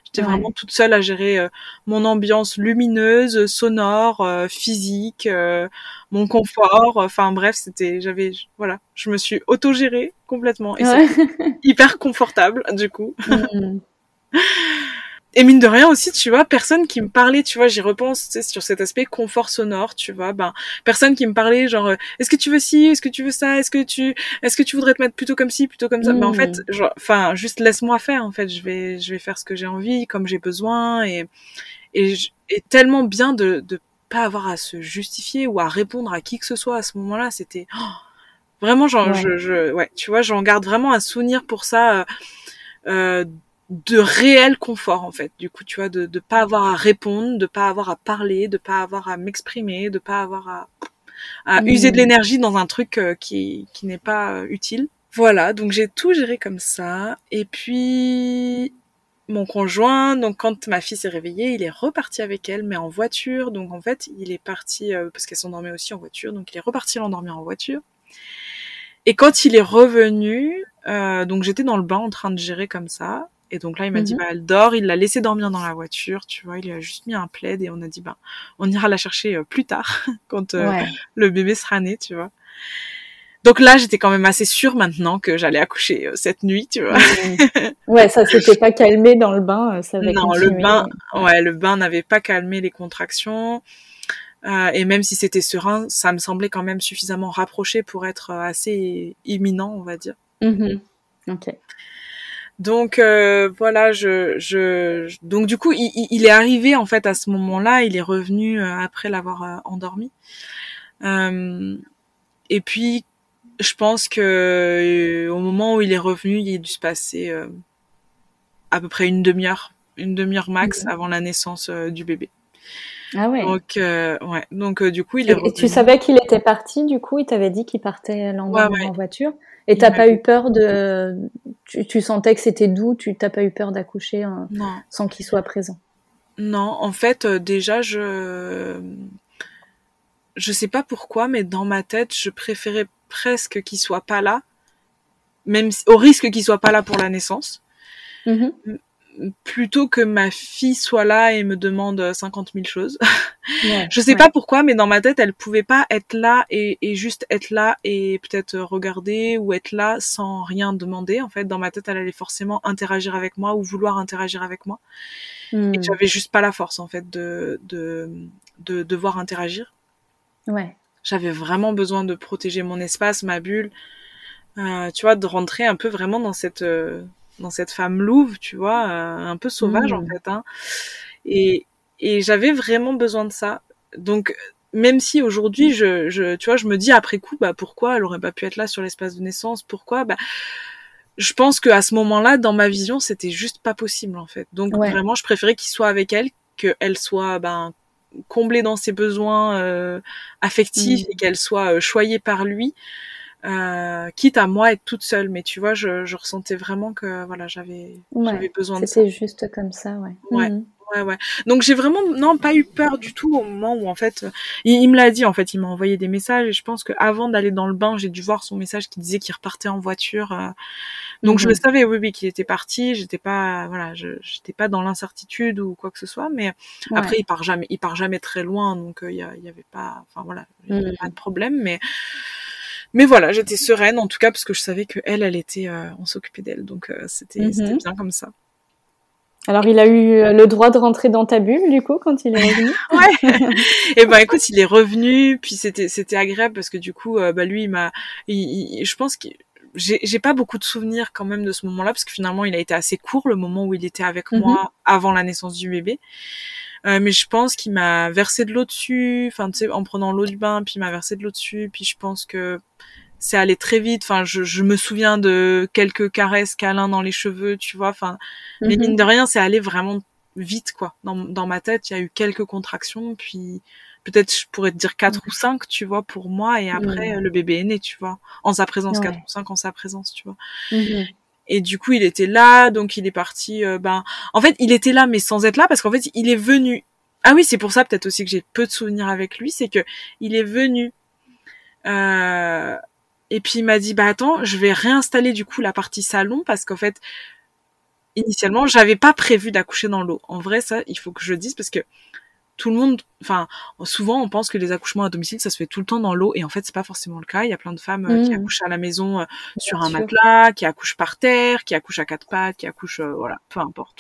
J'étais Ouais. vraiment toute seule à gérer euh, mon ambiance lumineuse, sonore, euh, physique, euh, mon confort. Enfin bref, c'était j'avais voilà, je me suis autogérée complètement et Ouais. c'est hyper confortable du coup. Mm. Et mine de rien aussi, tu vois, personne qui me parlait, tu vois, j'y repense, tu sais, sur cet aspect confort sonore, tu vois, ben, personne qui me parlait, genre, euh, est-ce que tu veux ci, est-ce que tu veux ça, est-ce que tu, est-ce que tu voudrais te mettre plutôt comme ci, plutôt comme ça, mais en Mm. fait, enfin, juste laisse-moi faire, en fait, je vais, je vais faire ce que j'ai envie, comme j'ai besoin, et, et, et tellement bien de, de pas avoir à se justifier ou à répondre à qui que ce soit à ce moment-là, c'était, oh, vraiment, genre, Ouais. je, je, ouais, tu vois, j'en garde vraiment un souvenir pour ça, euh, euh, de réel confort en fait. Du coup tu vois de de pas avoir à répondre de pas avoir à parler de pas avoir à m'exprimer de pas avoir à à Mm. user de l'énergie dans un truc euh, qui qui n'est pas euh, utile. Voilà. Donc j'ai tout géré comme ça. Et puis mon conjoint donc quand ma fille s'est réveillée il est reparti avec elle mais en voiture. Donc en fait il est parti euh, parce qu'elle s'endormait aussi en voiture. Donc il est reparti l'endormir en voiture. Et quand il est revenu euh, donc j'étais dans le bain en train de gérer comme ça et donc là, il m'a dit, Mhm. bah, elle dort. Il l'a laissé dormir dans la voiture, tu vois. Il lui a juste mis un plaid et on a dit, bah, on ira la chercher euh, plus tard, quand euh, Ouais. le bébé sera né, tu vois. Donc là, j'étais quand même assez sûre maintenant que j'allais accoucher euh, cette nuit, tu vois. Mm. Ouais, ça s'était pas calmé dans le bain, ça avait Non, le bain, ouais, le bain n'avait pas calmé les contractions. Euh, et même si c'était serein, ça me semblait quand même suffisamment rapproché pour être assez imminent, on va dire. Mhm. Ok. Donc euh, voilà, je, donc du coup, il, est arrivé en fait à ce moment-là. Il est revenu euh, après l'avoir euh, endormi. Euh, et puis, je pense que au moment où il est revenu, il a dû se passer euh, à peu près une demi-heure, une demi-heure max avant la naissance du bébé. Ah ouais. Donc euh, ouais, donc euh, du coup, il est et revenu. tu savais qu'il était parti, du coup, il t'avait dit qu'il partait Ouais, ouais. en voiture. Et t'as pas eu peur de, tu, tu sentais que c'était doux, tu t'as pas eu peur d'accoucher hein, Non. sans qu'il soit présent? Non, en fait, euh, déjà, je je sais pas pourquoi, mais dans ma tête, je préférais presque qu'il soit pas là, même si- au risque qu'il soit pas là pour la naissance, Mhm. Plutôt que ma fille soit là et me demande euh, 50 000 choses. Ouais, Je sais ouais. pas pourquoi, mais dans ma tête, elle pouvait pas être là et, et juste être là et peut-être euh, regarder ou être là sans rien demander. En fait, dans ma tête, elle allait forcément interagir avec moi ou vouloir interagir avec moi. Hmm. Et j'avais juste pas la force, en fait, de, de, de devoir interagir. Ouais. J'avais vraiment besoin de protéger mon espace, ma bulle, euh, tu vois, de rentrer un peu vraiment dans cette euh, dans cette femme louve, tu vois, euh, un peu sauvage en Mm. fait. Hein. Et et j'avais vraiment besoin de ça. Donc même si aujourd'hui je, je tu vois je me dis après coup bah pourquoi elle aurait pas pu être là sur l'espace de naissance? Pourquoi? Bah je pense que à ce moment-là dans ma vision c'était juste pas possible en fait donc Ouais. vraiment je préférais qu'il soit avec elle qu'elle soit ben comblée dans ses besoins euh, affectifs Mm. et qu'elle soit euh, choyée par lui euh, quitte à moi être toute seule mais tu vois je, je ressentais vraiment que voilà j'avais j'avais Ouais. besoin de ça C'était juste comme ça, ouais. Ouais. Mhm. Ouais, ouais. Donc j'ai vraiment non pas eu peur du tout au moment où en fait euh, il, il me l'a dit en fait il m'a envoyé des messages et je pense que avant d'aller dans le bain j'ai dû voir son message qui disait qu'il repartait en voiture. euh. Donc je Mhm. le savais oui oui qu'il était parti. J'étais pas voilà je j'étais pas dans l'incertitude ou quoi que ce soit mais Ouais. après il part jamais il part jamais très loin donc euh, il y, il y avait pas enfin voilà il y avait Mhm. pas de problème mais mais voilà j'étais sereine en tout cas parce que je savais que elle elle était euh, on s'occupait d'elle donc euh, c'était Mhm. c'était bien comme ça. Alors, il a eu euh, le droit de rentrer dans ta bulle, du coup, quand il est revenu? Ouais. et ben écoute, il est revenu, puis c'était c'était agréable parce que du coup, euh, bah lui, il m'a, il, il- je pense que j'ai j'ai pas beaucoup de souvenirs quand même de ce moment-là parce que finalement, il a été assez court le moment où il était avec Mhm. moi avant la naissance du bébé. Euh, mais je pense qu'il m'a versé de l'eau dessus, enfin tu sais, en prenant l'eau du bain, puis il m'a versé de l'eau dessus, puis je pense que c'est allé très vite. Enfin, je, je, me souviens de quelques caresses, câlins dans les cheveux, tu vois. Enfin, mais Mhm. mine de rien, c'est allé vraiment vite, quoi. Dans, dans ma tête, il y a eu quelques contractions, puis peut-être je pourrais te dire quatre ou cinq, tu vois, pour moi. Et après, le bébé est né, tu vois, en sa présence, Ouais. quatre ou cinq en sa présence, tu vois. Mhm. Et du coup, il était là, donc il est parti. euh, ben, en fait, il était là, mais sans être là, parce qu'en fait, il est venu. Ah oui, c'est pour ça peut-être aussi que j'ai peu de souvenirs avec lui, c'est que il est venu. euh, et puis il m'a dit, bah attends, je vais réinstaller du coup la partie salon parce qu'en fait, initialement, j'avais pas prévu d'accoucher dans l'eau. En vrai, ça, il faut que je le dise parce que tout le monde, enfin, souvent on pense que les accouchements à domicile, ça se fait tout le temps dans l'eau, et en fait, c'est pas forcément le cas. Il y a plein de femmes euh, qui Mhm. accouchent à la maison euh, sur un sûr. matelas, qui accouchent par terre, qui accouchent à quatre pattes, qui accouchent, euh, voilà, peu importe.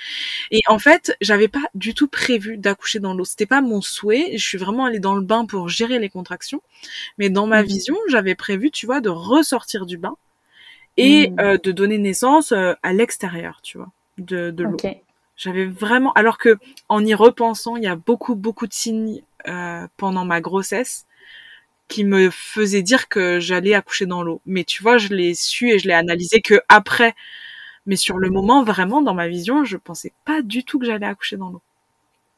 Et en fait, j'avais pas du tout prévu d'accoucher dans l'eau. C'était pas mon souhait. Je suis vraiment allée dans le bain pour gérer les contractions, mais dans ma Mhm. vision, j'avais prévu, tu vois, de ressortir du bain et Mhm. euh, de donner naissance euh, à l'extérieur, tu vois, de, de l'eau. Ok. J'avais vraiment, alors que en y repensant, il y a beaucoup beaucoup de signes euh, pendant ma grossesse qui me faisaient dire que j'allais accoucher dans l'eau. Mais tu vois, je l'ai su et je l'ai analysé que après. Mais sur le moment, vraiment, dans ma vision, je pensais pas du tout que j'allais accoucher dans l'eau.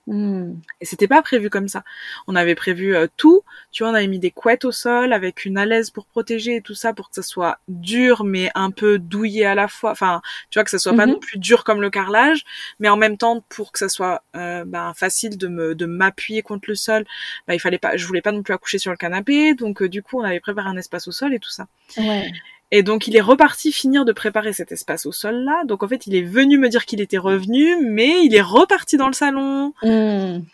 Mhm. Et c'était pas prévu comme ça. On avait prévu euh, tout. Tu vois, on avait mis des couettes au sol avec une alaise pour protéger et tout ça pour que ça soit dur mais un peu douillé à la fois. Enfin, tu vois que ça soit pas Mhm. non plus dur comme le carrelage, mais en même temps pour que ça soit euh, ben, facile de me de m'appuyer contre le sol. Ben, il fallait pas, je voulais pas non plus accoucher sur le canapé, donc euh, du coup on avait préparé un espace au sol et tout ça. Ouais. Et donc il est reparti finir de préparer cet espace au sol là. Donc en fait il est venu me dire qu'il était revenu, mais il est reparti dans le salon Mhm.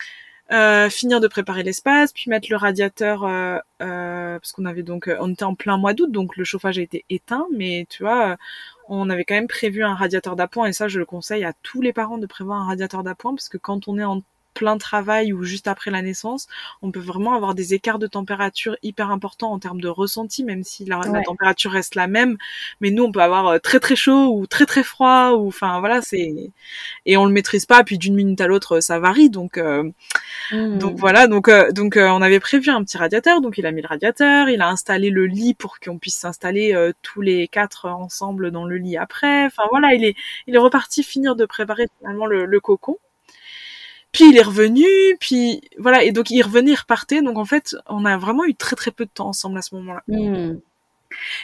euh, finir de préparer l'espace, puis mettre le radiateur euh, euh, parce qu'on avait donc euh, on était en plein mois d'août donc le chauffage a été éteint mais tu vois euh, on avait quand même prévu un radiateur d'appoint et ça je le conseille à tous les parents de prévoir un radiateur d'appoint parce que quand on est en plein travail ou juste après la naissance, on peut vraiment avoir des écarts de température hyper importants en termes de ressenti, même si la, température reste la même. Mais nous, on peut avoir euh, très très chaud ou très très froid ou enfin voilà, c'est et on le maîtrise pas. Puis d'une minute à l'autre, ça varie. Donc euh, Mhm. donc voilà, donc euh, donc euh, on avait prévu un petit radiateur, donc il a mis le radiateur, il a installé le lit pour qu'on puisse s'installer euh, tous les quatre ensemble dans le lit après. Enfin voilà, il est il est reparti finir de préparer finalement le, le cocon. Puis il est revenu, puis voilà, et donc il revenait, il repartait. Donc en fait, on a vraiment eu très très peu de temps ensemble à ce moment-là. Mhm.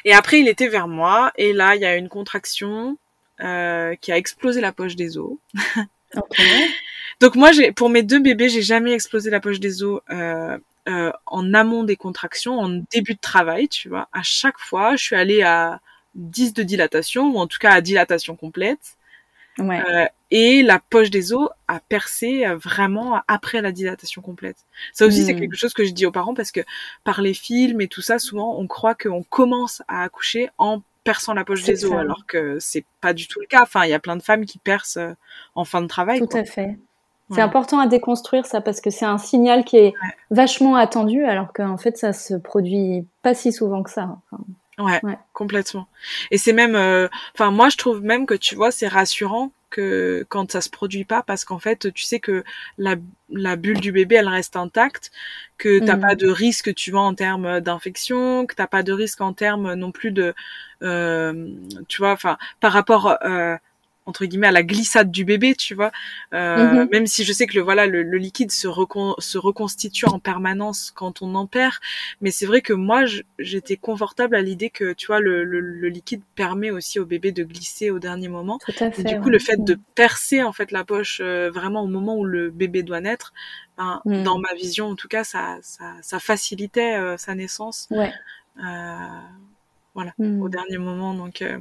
Et après, il était vers moi, et là, il y a une contraction euh, qui a explosé la poche des os. Donc moi, j'ai pour mes deux bébés, j'ai jamais explosé la poche des os euh, euh, en amont des contractions, en début de travail, tu vois. À chaque fois, je suis allée à 10 de dilatation, ou en tout cas à dilatation complète. Ouais. Euh, et la poche des os a percé euh, vraiment après la dilatation complète. Ça aussi, c'est Mm. quelque chose que je dis aux parents parce que par les films et tout ça, souvent, on croit qu'on commence à accoucher en perçant la poche des os, ça. alors que c'est pas du tout le cas. Enfin, il y a plein de femmes qui percent euh, en fin de travail. Tout quoi. à fait. C'est important à déconstruire ça parce que c'est un signal qui est vachement attendu alors qu'en fait ça se produit pas si souvent que ça. Enfin, Ouais, Ouais. complètement. Et c'est même, euh, enfin moi je trouve même que tu vois c'est rassurant que quand ça se produit pas parce qu'en fait tu sais que la, la bulle du bébé elle reste intacte, que t'as Mhm. pas de risque tu vois en termes d'infection, que t'as pas de risque en termes non plus de, euh, tu vois, enfin par rapport euh, entre guillemets à la glissade du bébé, tu vois. Euh, Mhm. Même si je sais que le voilà le, le liquide se, recon- se reconstitue en permanence quand on en perd, mais c'est vrai que moi j'étais confortable à l'idée que tu vois le, le, le liquide permet aussi au bébé de glisser au dernier moment. tout à Et fait. du coup, ouais. le fait de Mm. percer en fait la poche euh, vraiment au moment où le bébé doit naître, ben, Mm. dans ma vision en tout cas, ça, ça, ça facilitait euh, sa naissance. Ouais. Euh, au Mm. dernier moment. Donc, euh,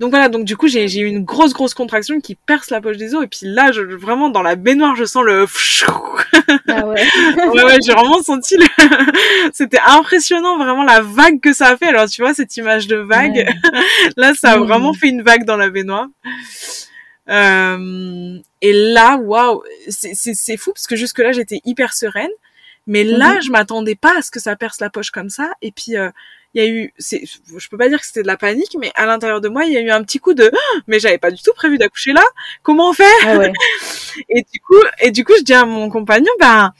donc voilà. Donc du coup, j'ai eu une grosse grosse contraction qui perce la poche des os. Et puis là, je, vraiment dans la baignoire, je sens le. Ah ouais. ouais ouais, j'ai vraiment senti le. C'était impressionnant vraiment la vague que ça a fait. Alors tu vois cette image de vague. Ouais. là, ça a Mm. vraiment fait une vague dans la baignoire. Euh, et là, waouh, c'est c'est- c'est fou parce que jusque là j'étais hyper sereine, mais là Mhm. je m'attendais pas à ce que ça perce la poche comme ça. Et puis euh, il y a eu, c'est, je peux pas dire que c'était de la panique, mais à l'intérieur de moi il y a eu un petit coup de, Ah, mais j'avais pas du tout prévu d'accoucher là. Comment fait? Ah ouais. Et du coup, et du coup je dis à mon compagnon, ben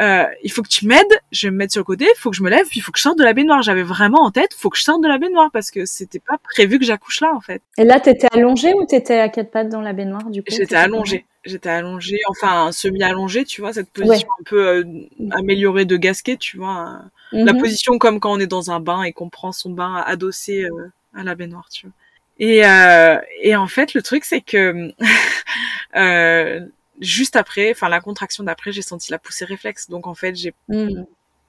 euh, il faut que tu m'aides, je vais me mettre sur le côté, il faut que je me lève, puis il faut que je sorte de la baignoire. J'avais vraiment en tête, il faut que je sorte de la baignoire parce que c'était pas prévu que j'accouche là en fait. Et là, t'étais allongée ou t'étais à quatre pattes dans la baignoire du coup? J'étais allongée. J'étais allongée, enfin semi-allongée, tu vois, cette position un peu euh, améliorée de gasquet, tu vois. La mhm. position comme quand on est dans un bain et qu'on prend son bain adossé euh, à la baignoire, tu vois. Et, euh, et en fait, le truc, c'est que euh, juste après, enfin la contraction d'après, j'ai senti la poussée réflexe. Donc en fait, j'ai hmm.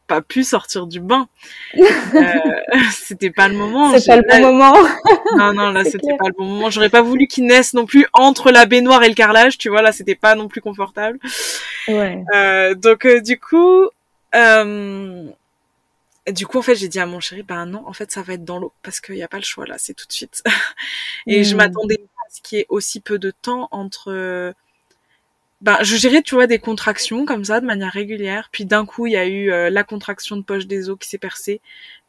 Pas pu sortir du bain. euh, c'était pas le moment. C'est pas le bon moment. non non, là c'était pas le bon moment. J'aurais pas voulu qu'il naisse non plus entre la baignoire et le carrelage. Tu vois, là c'était pas non plus confortable. Ouais. Euh, donc euh, du coup. Du coup, en fait, j'ai dit à mon chéri, ben non, en fait, ça va être dans l'eau parce qu'il n'y a pas le choix là, c'est tout de suite. et je hmm. m'attendais à ce qu'il y ait aussi peu de temps entre ben, je gérais, tu vois, des contractions comme ça de manière régulière. Puis d'un coup, il y a eu euh, la contraction de poche des os qui s'est percée.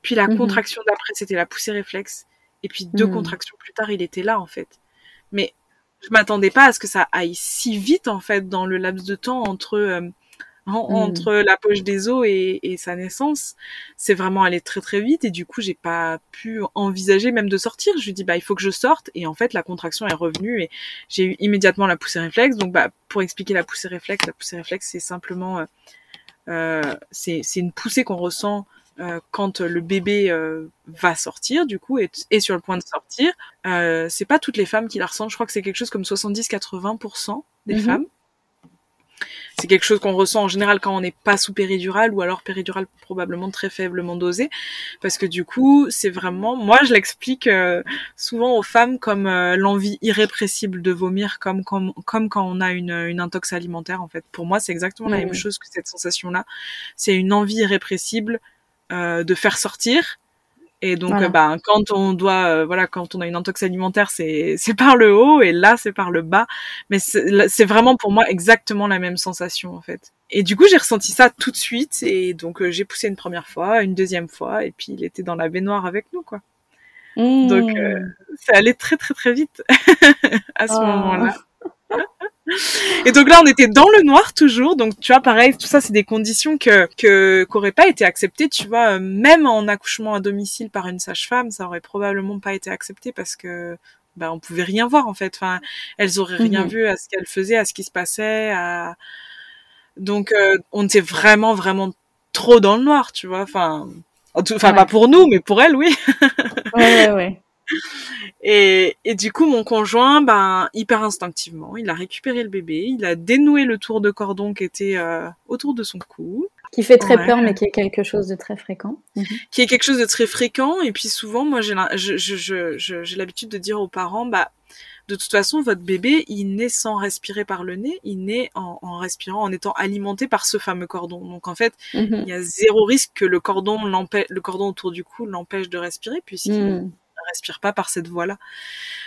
Puis la mhm. contraction d'après, c'était la poussée réflexe. Et puis deux mhm. contractions plus tard, il était là, en fait. Mais je m'attendais pas à ce que ça aille si vite, en fait, dans le laps de temps entre euh, Mm. entre la poche des os et, et sa naissance, c'est vraiment allé très très vite et du coup j'ai pas pu envisager même de sortir. Je lui dis bah il faut que je sorte et en fait la contraction est revenue et j'ai eu immédiatement la poussée réflexe. Donc bah pour expliquer la poussée réflexe, la poussée réflexe c'est simplement euh, euh c'est une poussée qu'on ressent euh, quand le bébé euh, va sortir du coup et est sur le point de sortir. Euh, c'est pas toutes les femmes qui la ressentent. Je crois que c'est quelque chose comme 70-80% des mm-hmm. femmes c'est quelque chose qu'on ressent en général quand on n'est pas sous péridurale ou alors péridurale probablement très faiblement dosée. Parce que du coup c'est vraiment moi je l'explique euh, souvent aux femmes comme euh, l'envie irrépressible de vomir comme, comme comme quand on a une, une intox alimentaire en fait. Pour moi c'est exactement la même chose que cette sensation là c'est une envie irrépressible euh, de faire sortir et donc, bah, quand on doit, euh, voilà, quand on a une intox alimentaire, c'est c'est par le haut et là c'est par le bas. Mais c'est vraiment pour moi exactement la même sensation en fait. Et du coup, j'ai ressenti ça tout de suite et donc euh, j'ai poussé une première fois, une deuxième fois et puis il était dans la baignoire avec nous quoi. Donc, euh, mmh. ça allait très très très vite à ce oh. moment-là. Et donc là, on était dans le noir toujours. Donc tu vois, pareil, tout ça, c'est des conditions que que qu'auraient pas été acceptées. Tu vois, même en accouchement à domicile par une sage-femme, ça aurait probablement pas été accepté parce que ben on pouvait rien voir en fait. Enfin, elles auraient rien mhm. vu à ce qu'elles faisaient, à ce qui se passait. À... Donc euh, on était vraiment vraiment trop dans le noir, tu vois. Enfin, enfin pas pour nous, mais pour elles, oui. ouais, ouais, ouais. Et, et du coup, mon conjoint, ben, hyper instinctivement, il a récupéré le bébé, il a dénoué le tour de cordon qui était euh, autour de son cou. Qui fait très peur, mais qui est quelque chose de très fréquent. Mhm. Qui est quelque chose de très fréquent. Et puis souvent, moi, j'ai l'habitude de dire aux parents, bah, de toute façon, votre bébé, il naît sans respirer par le nez, il naît en, en respirant, en étant alimenté par ce fameux cordon. Donc en fait, mhm. il y a zéro risque que le cordon, le cordon autour du cou l'empêche de respirer, puisqu'il mhm respire pas par cette voie-là.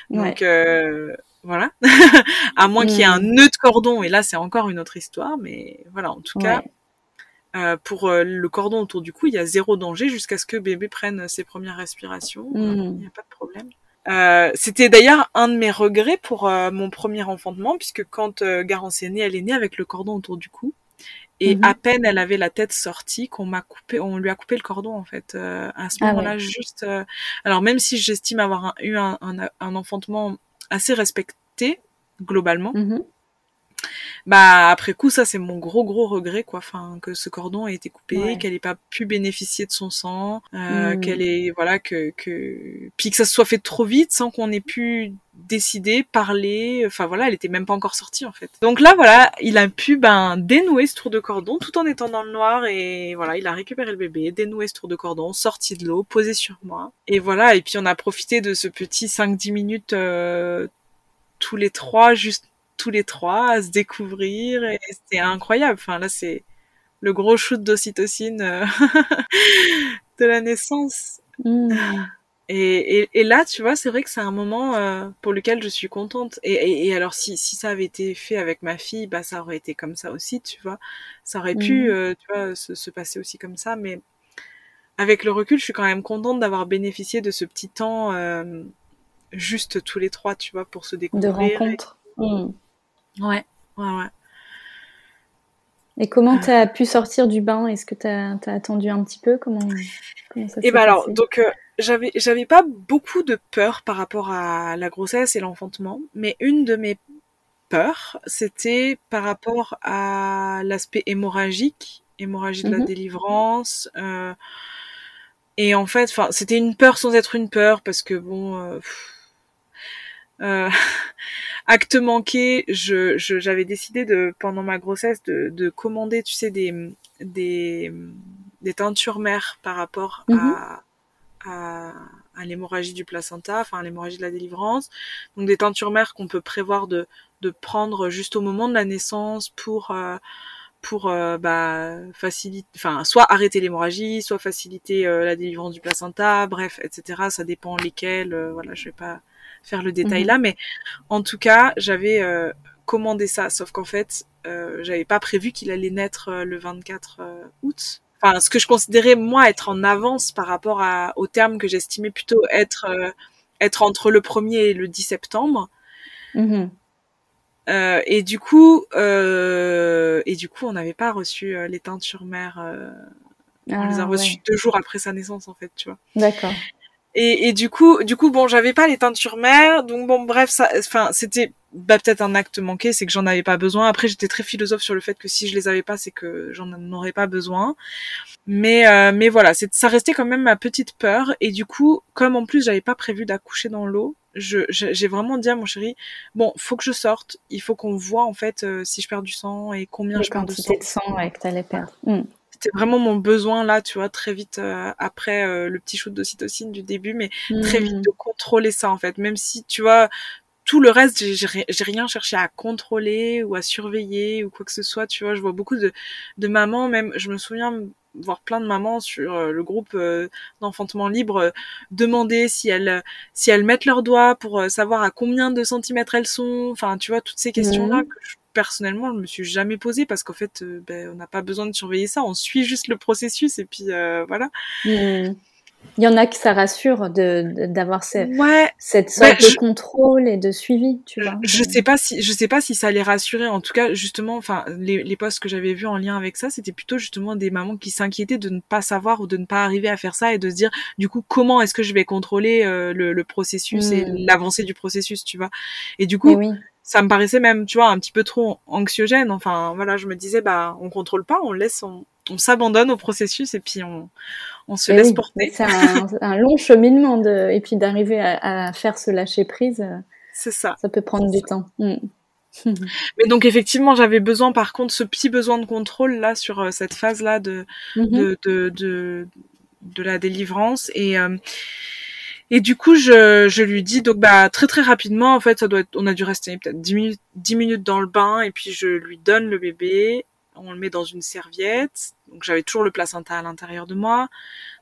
Donc euh, voilà, à moins qu'il y ait un mm. nœud de cordon, et là c'est encore une autre histoire, mais voilà, en tout cas, euh, pour euh, le cordon autour du cou, il y a zéro danger jusqu'à ce que bébé prenne ses premières respirations, mm. il n'y a pas de problème. C'était d'ailleurs un de mes regrets pour mon premier enfantement, puisque quand Garance est née, elle est née avec le cordon autour du cou. Et mhm. à peine elle avait la tête sortie qu'on m'a coupé, on lui a coupé le cordon en fait. Euh, à ce ah moment-là, juste. Euh, alors même si j'estime avoir eu un, un, enfantement assez respecté globalement, mhm bah après coup ça c'est mon gros gros regret quoi. Enfin que ce cordon ait été coupé qu'elle ait pas pu bénéficier de son sang euh, mmh. qu'elle ait voilà que que puis que ça se soit fait trop vite sans qu'on ait pu décider parler. Enfin voilà elle était même pas encore sortie en fait. Donc là voilà il a pu ben dénouer ce tour de cordon tout en étant dans le noir et voilà il a récupéré le bébé dénoué ce tour de cordon sorti de l'eau posé sur moi. Et voilà et puis on a profité de ce petit 5-10 minutes euh, tous les trois juste tous les trois à se découvrir et c'était incroyable. Enfin là c'est le gros shoot d'ocytocine euh, de la naissance. Mmh. Et, et, et, là, tu vois, c'est vrai que c'est un moment euh, pour lequel je suis contente. Et, et, alors, si, si ça avait été fait avec ma fille, bah ça aurait été comme ça aussi, tu vois. Ça aurait pu, mmh. euh, tu vois, se, se, passer aussi comme ça. Mais avec le recul, je suis quand même contente d'avoir bénéficié de ce petit temps juste tous les trois, tu vois, pour se découvrir. De rencontre. Mmh. Ouais, ouais, ouais. Et comment tu as pu sortir du bain? Est-ce que tu as, attendu un petit peu? Comment, comment ça Eh ben alors, donc j'avais j'avais pas beaucoup de peur par rapport à la grossesse et l'enfantement, mais une de mes peurs, c'était par rapport à l'aspect hémorragique, hémorragie de la mhm. délivrance. Euh, et en fait, enfin, c'était une peur sans être une peur parce que bon, euh, euh, acte manqué, je j'avais décidé de pendant ma grossesse de, de commander, tu sais, des des des teintures mères par rapport à mhm à, à l'hémorragie du placenta, enfin l'hémorragie de la délivrance. Donc des teintures mères qu'on peut prévoir de, de prendre juste au moment de la naissance pour euh, pour euh, bah, faciliter, enfin soit arrêter l'hémorragie, soit faciliter euh, la délivrance du placenta, bref, etc. Ça dépend lesquels. voilà, je vais pas faire le détail mhm. là, mais en tout cas, j'avais commandé ça, sauf qu'en fait, j'avais pas prévu qu'il allait naître le 24 août enfin ce que je considérais moi être en avance par rapport à, au terme que j'estimais plutôt être euh, être entre le 1er et le 10 septembre. Mm-hmm. Euh, et du coup, euh, et du coup, on n'avait pas reçu euh, les teintures mères. Euh, on les a ah, reçues deux jours après sa naissance, en fait, tu vois. D'accord. Et, et, du coup, du coup, bon, j'avais pas les teintures mères, donc bon, bref, ça, enfin, c'était bah, peut-être un acte manqué, c'est que j'en avais pas besoin. Après, j'étais très philosophe sur le fait que si je les avais pas, c'est que j'en aurais pas besoin. Mais, euh, mais voilà, c'est, ça restait quand même ma petite peur. Et du coup, comme en plus j'avais pas prévu d'accoucher dans l'eau, je, j'ai vraiment dit à mon chéri, bon, faut que je sorte. Il faut qu'on voit en fait euh, si je perds du sang et combien je perds de sang. de sang ouais, que t'allais perdre. Hmm c'était vraiment mon besoin là, tu vois, très vite euh, après euh, le petit shoot d'ocytocine du début, mais très vite mmh. de contrôler ça en fait, même si tu vois tout le reste, j'ai rien cherché à contrôler ou à surveiller ou quoi que ce soit. Tu vois, je vois beaucoup de, de mamans, même, je me souviens voir plein de mamans sur euh, le groupe d'enfantement libre demander si elles si elles mettent leurs doigts pour savoir à combien de centimètres elles sont. Enfin, tu vois toutes ces questions là mmh. que je personnellement, je me suis jamais posé parce qu'en fait, euh, ben, on n'a pas besoin de surveiller ça, on suit juste le processus et puis euh, voilà. Hmm. Il y en a qui ça rassure de d'avoir cette sorte de contrôle et de suivi, tu vois. Je sais pas si je sais pas si ça les rassurait. En tout cas, justement, enfin les, les posts que j'avais vus en lien avec ça, c'était plutôt justement des mamans qui s'inquiétaient de ne pas savoir ou de ne pas arriver à faire ça et de se dire du coup comment est-ce que je vais contrôler euh, le, processus et hmm. l'avancée du processus, tu vois. Et du coup, oui ça me paraissait même, tu vois, un petit peu trop anxiogène. Enfin, voilà, je me disais, bah, on contrôle pas, on laisse, on, s'abandonne au processus et puis on, on se laisse porter. C'est un, long cheminement de, et puis d'arriver à, faire ce lâcher prise. C'est ça. Ça peut prendre du temps. Mm. Mais donc effectivement, j'avais besoin, par contre, ce petit besoin de contrôle là sur euh, cette phase là de, mm-hmm. de, de, de, de, la délivrance et euh, et du coup, je, je lui dis donc bah très très rapidement en fait, ça doit être, on a dû rester peut-être 10 minutes 10 minutes dans le bain et puis je lui donne le bébé, on le met dans une serviette. Donc j'avais toujours le placenta à l'intérieur de moi.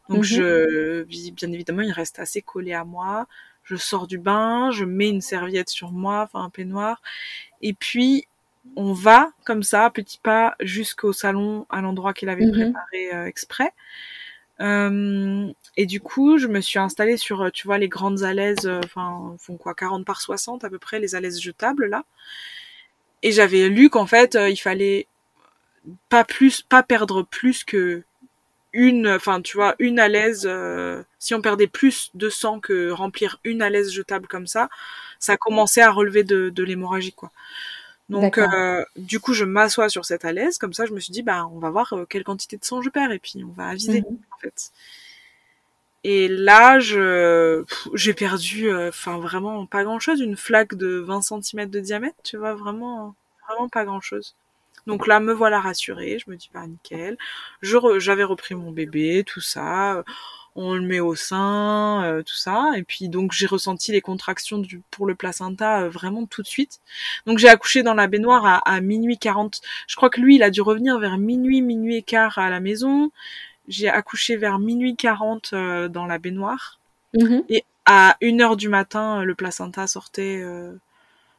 Donc mhm. je bien évidemment, il reste assez collé à moi. Je sors du bain, je mets une serviette sur moi, enfin un peignoir et puis on va comme ça, petit pas, jusqu'au salon, à l'endroit qu'il avait mhm. préparé euh, exprès. Euh, et du coup, je me suis installée sur, euh, tu vois, les grandes alaises, euh, enfin, font quoi, 40 par 60 à peu près, les alaises jetables là. Et j'avais lu qu'en fait, il fallait pas plus, pas perdre plus que une, enfin, tu vois, une alaise. si on perdait plus de sang que remplir une alaise jetable comme ça, ça commençait à relever de, de l'hémorragie, quoi. Donc, euh, du coup, je m'assois sur cette alaise. Comme ça, je me suis dit, bah, on va voir euh, quelle quantité de sang je perds et puis on va aviser, mhm. en fait. Et là, je, j'ai perdu, euh, enfin, vraiment pas grand chose. Une flaque de 20 cm de diamètre, tu vois, vraiment, vraiment pas grand chose. Donc là, me voilà rassurée. Je me dis, bah, nickel. Je j'avais repris mon bébé, tout ça on le met au sein, euh, tout ça. Et puis donc j'ai ressenti les contractions du, pour le placenta euh, vraiment tout de suite. Donc j'ai accouché dans la baignoire à, à, minuit 40. Je crois que lui, il a dû revenir vers minuit, minuit et quart à la maison. J'ai accouché vers minuit 40 euh, dans la baignoire. Mm-hmm. Et à 1 heure du matin, le placenta sortait.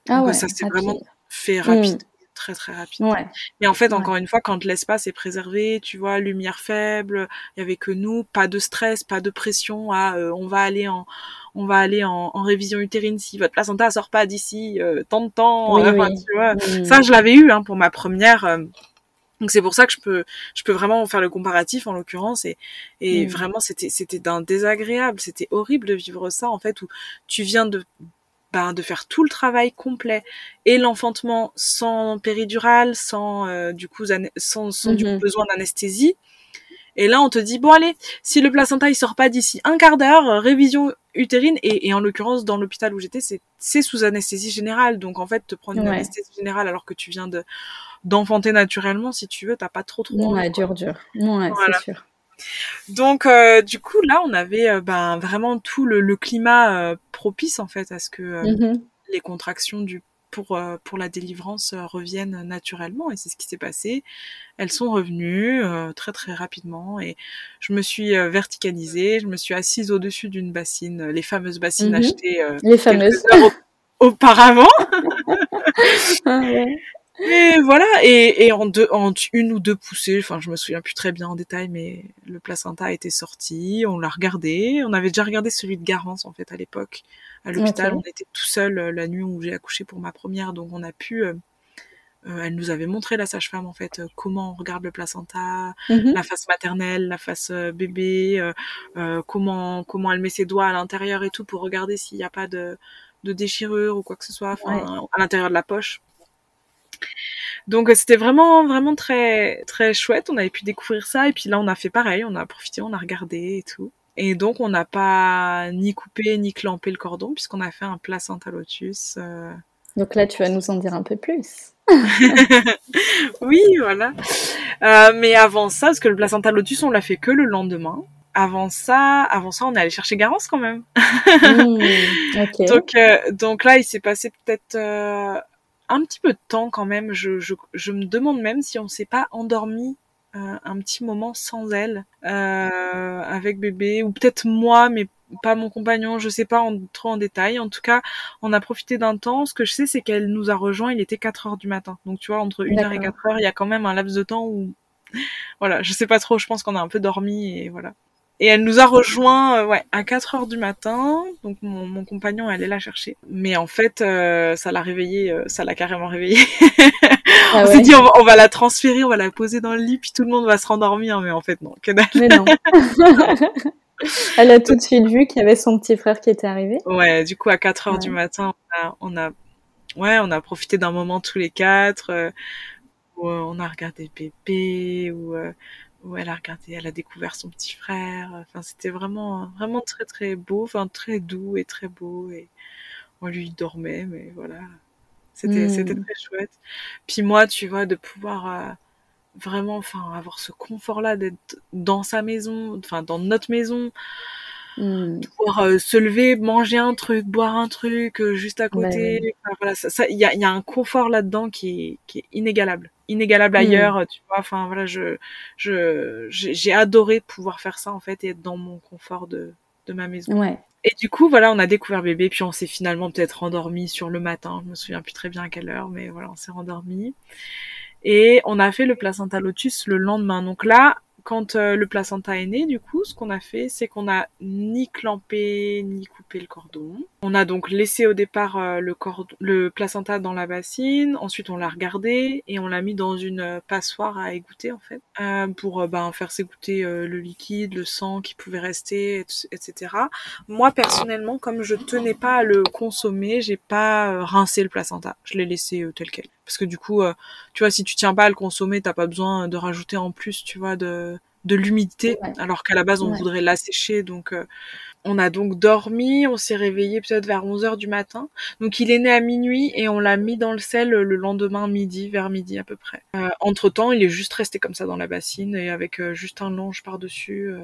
ah ouais, ça s'est vraiment fait rapide. Mm très très rapide. Mais en fait, encore une fois, quand l'espace est préservé, tu vois, lumière faible, il y avait que nous, pas de stress, pas de pression à euh, on va aller en on va aller en, révision utérine si votre placenta sort pas d'ici euh, tant de temps. Euh, tu vois. Ça, je l'avais eu hein, pour ma première Donc c'est pour ça que je peux je peux vraiment faire le comparatif en l'occurrence et et Mm. vraiment c'était c'était d'un désagréable, c'était horrible de vivre ça en fait où tu viens de ben, de faire tout le travail complet et l'enfantement sans péridurale, sans euh, du coup sans, sans du coup Mhm. besoin d'anesthésie. Et là on te dit bon allez, si le placenta il sort pas d'ici un quart d'heure, euh, révision utérine et, et en l'occurrence dans l'hôpital où j'étais c'est c'est sous anesthésie générale donc en fait te prendre une Ouais. anesthésie générale alors que tu viens de d'enfanter naturellement si tu veux t'as pas trop trop Ouais, dur, dur. Ouais, Voilà. c'est sûr. Donc euh, du coup là on avait euh, ben vraiment tout le, le climat euh, propice en fait à ce que Mhm. les contractions du pour pour la délivrance reviennent naturellement et c'est ce qui s'est passé. Elles sont revenues très très rapidement et je me suis verticalisée, je me suis assise au-dessus d'une bassine, les fameuses bassines Mhm. achetées Les fameuses. auparavant. Ah ouais. Et voilà, et, et en, deux, en une ou deux poussées, enfin je me souviens plus très bien en détail, mais le placenta a été sorti, on l'a regardé, on avait déjà regardé celui de Garance en fait à l'époque. À l'hôpital, on était tout seul euh, la nuit où j'ai accouché pour ma première, donc on a pu... euh, euh, elle nous avait montré la sage-femme en fait euh, comment on regarde le placenta, Mhm. la face maternelle, la face bébé, comment comment elle met ses doigts à l'intérieur et tout pour regarder s'il n'y a pas de, de déchirure ou quoi que ce soit, enfin à l'intérieur de la poche. Donc euh, c'était vraiment vraiment très très chouette. On avait pu découvrir ça et puis là on a fait pareil, on a profité, on a regardé et tout. Et donc on n'a pas ni coupé ni clampé le cordon puisqu'on a fait un placenta lotus. euh, Donc là, tu vas nous en dire un peu plus. Oui, voilà. Euh, mais avant ça, parce que le placenta lotus, on l'a fait que le lendemain. Avant ça, avant ça, on est allé chercher Garance quand même. Hmm. Donc, euh, donc là, il s'est passé peut-être euh, un petit peu de temps quand même. Je, je, je me demande même si on s'est pas endormi euh, un petit moment sans elle, euh, avec bébé, ou peut-être moi, mais pas mon compagnon. Je sais pas en, trop en détail. En tout cas, on a profité d'un temps. Ce que je sais, c'est qu'elle nous a rejoint. Il était 4 heures du matin. Donc tu vois, entre 1 heure et D'accord. 4 heures, il y a quand même un laps de temps où, voilà, je sais pas trop. Je pense qu'on a un peu dormi et voilà. Et elle nous a rejoint euh, ouais, à 4 heures du matin. Donc mon, mon compagnon allait la chercher. Mais en fait, euh, ça l'a réveillée, euh, ça l'a carrément réveillée. Ah on ouais. s'est dit on va, on va la transférer, on va la poser dans le lit, puis tout le monde va se rendormir. Mais en fait non, que dalle. Mais non. Elle a tout de suite vu qu'il y avait son petit frère qui était arrivé. Ouais, du coup à 4 heures Ouais. du matin, on a, on a, ouais, on a profité d'un moment tous les quatre. où on a regardé où, euh, où elle a regardé, elle a découvert son petit frère. Enfin, c'était vraiment, vraiment très très beau, enfin très doux et très beau. Et on lui dormait, mais voilà, c'était Mm. c'était très chouette. Puis moi, tu vois, de pouvoir euh, vraiment, enfin, avoir ce confort-là d'être dans sa maison, enfin dans notre maison, Hmm. pouvoir euh, se lever, manger un truc, boire un truc euh, juste à Bah côté. Enfin, voilà, ça, ça, il y a, y a un confort là-dedans qui est, qui est inégalable, inégalable Mm. ailleurs. euh, Tu vois, enfin voilà, je, je, j'ai j'ai adoré pouvoir faire ça en fait et être dans mon confort de, de ma maison. Ouais. Et du coup, voilà, on a découvert bébé, puis on s'est finalement peut-être rendormi sur le matin. Je me souviens plus très bien à quelle heure, mais voilà, on s'est rendormi. Et on a fait le placenta lotus le lendemain. Donc là, quand euh, le placenta est né, du coup, ce qu'on a fait, c'est qu'on a ni clampé ni coupé le cordon. On a donc laissé au départ euh, le, cordon, le placenta dans la bassine. Ensuite, on l'a regardé et on l'a mis dans une euh, passoire à égoutter en fait, euh, pour euh, ben, faire s'égoutter euh, le liquide, le sang qui pouvait rester, et- etc. Moi personnellement, comme je tenais pas à le consommer, j'ai pas euh, rincé le placenta. Je l'ai laissé tel quel. Parce que du coup, tu vois, si tu tiens pas à le consommer, t'as pas besoin de rajouter en plus, tu vois, de de l'humidité, Ouais. alors qu'à la base on Ouais. voudrait l'assécher. Donc, euh, on a donc dormi, on s'est réveillé peut-être vers 11 heures du matin. Donc, il est né à minuit et on l'a mis dans le sel le lendemain midi, vers midi à peu près. Euh, entre temps, il est juste resté comme ça dans la bassine et avec euh, juste un linge par dessus.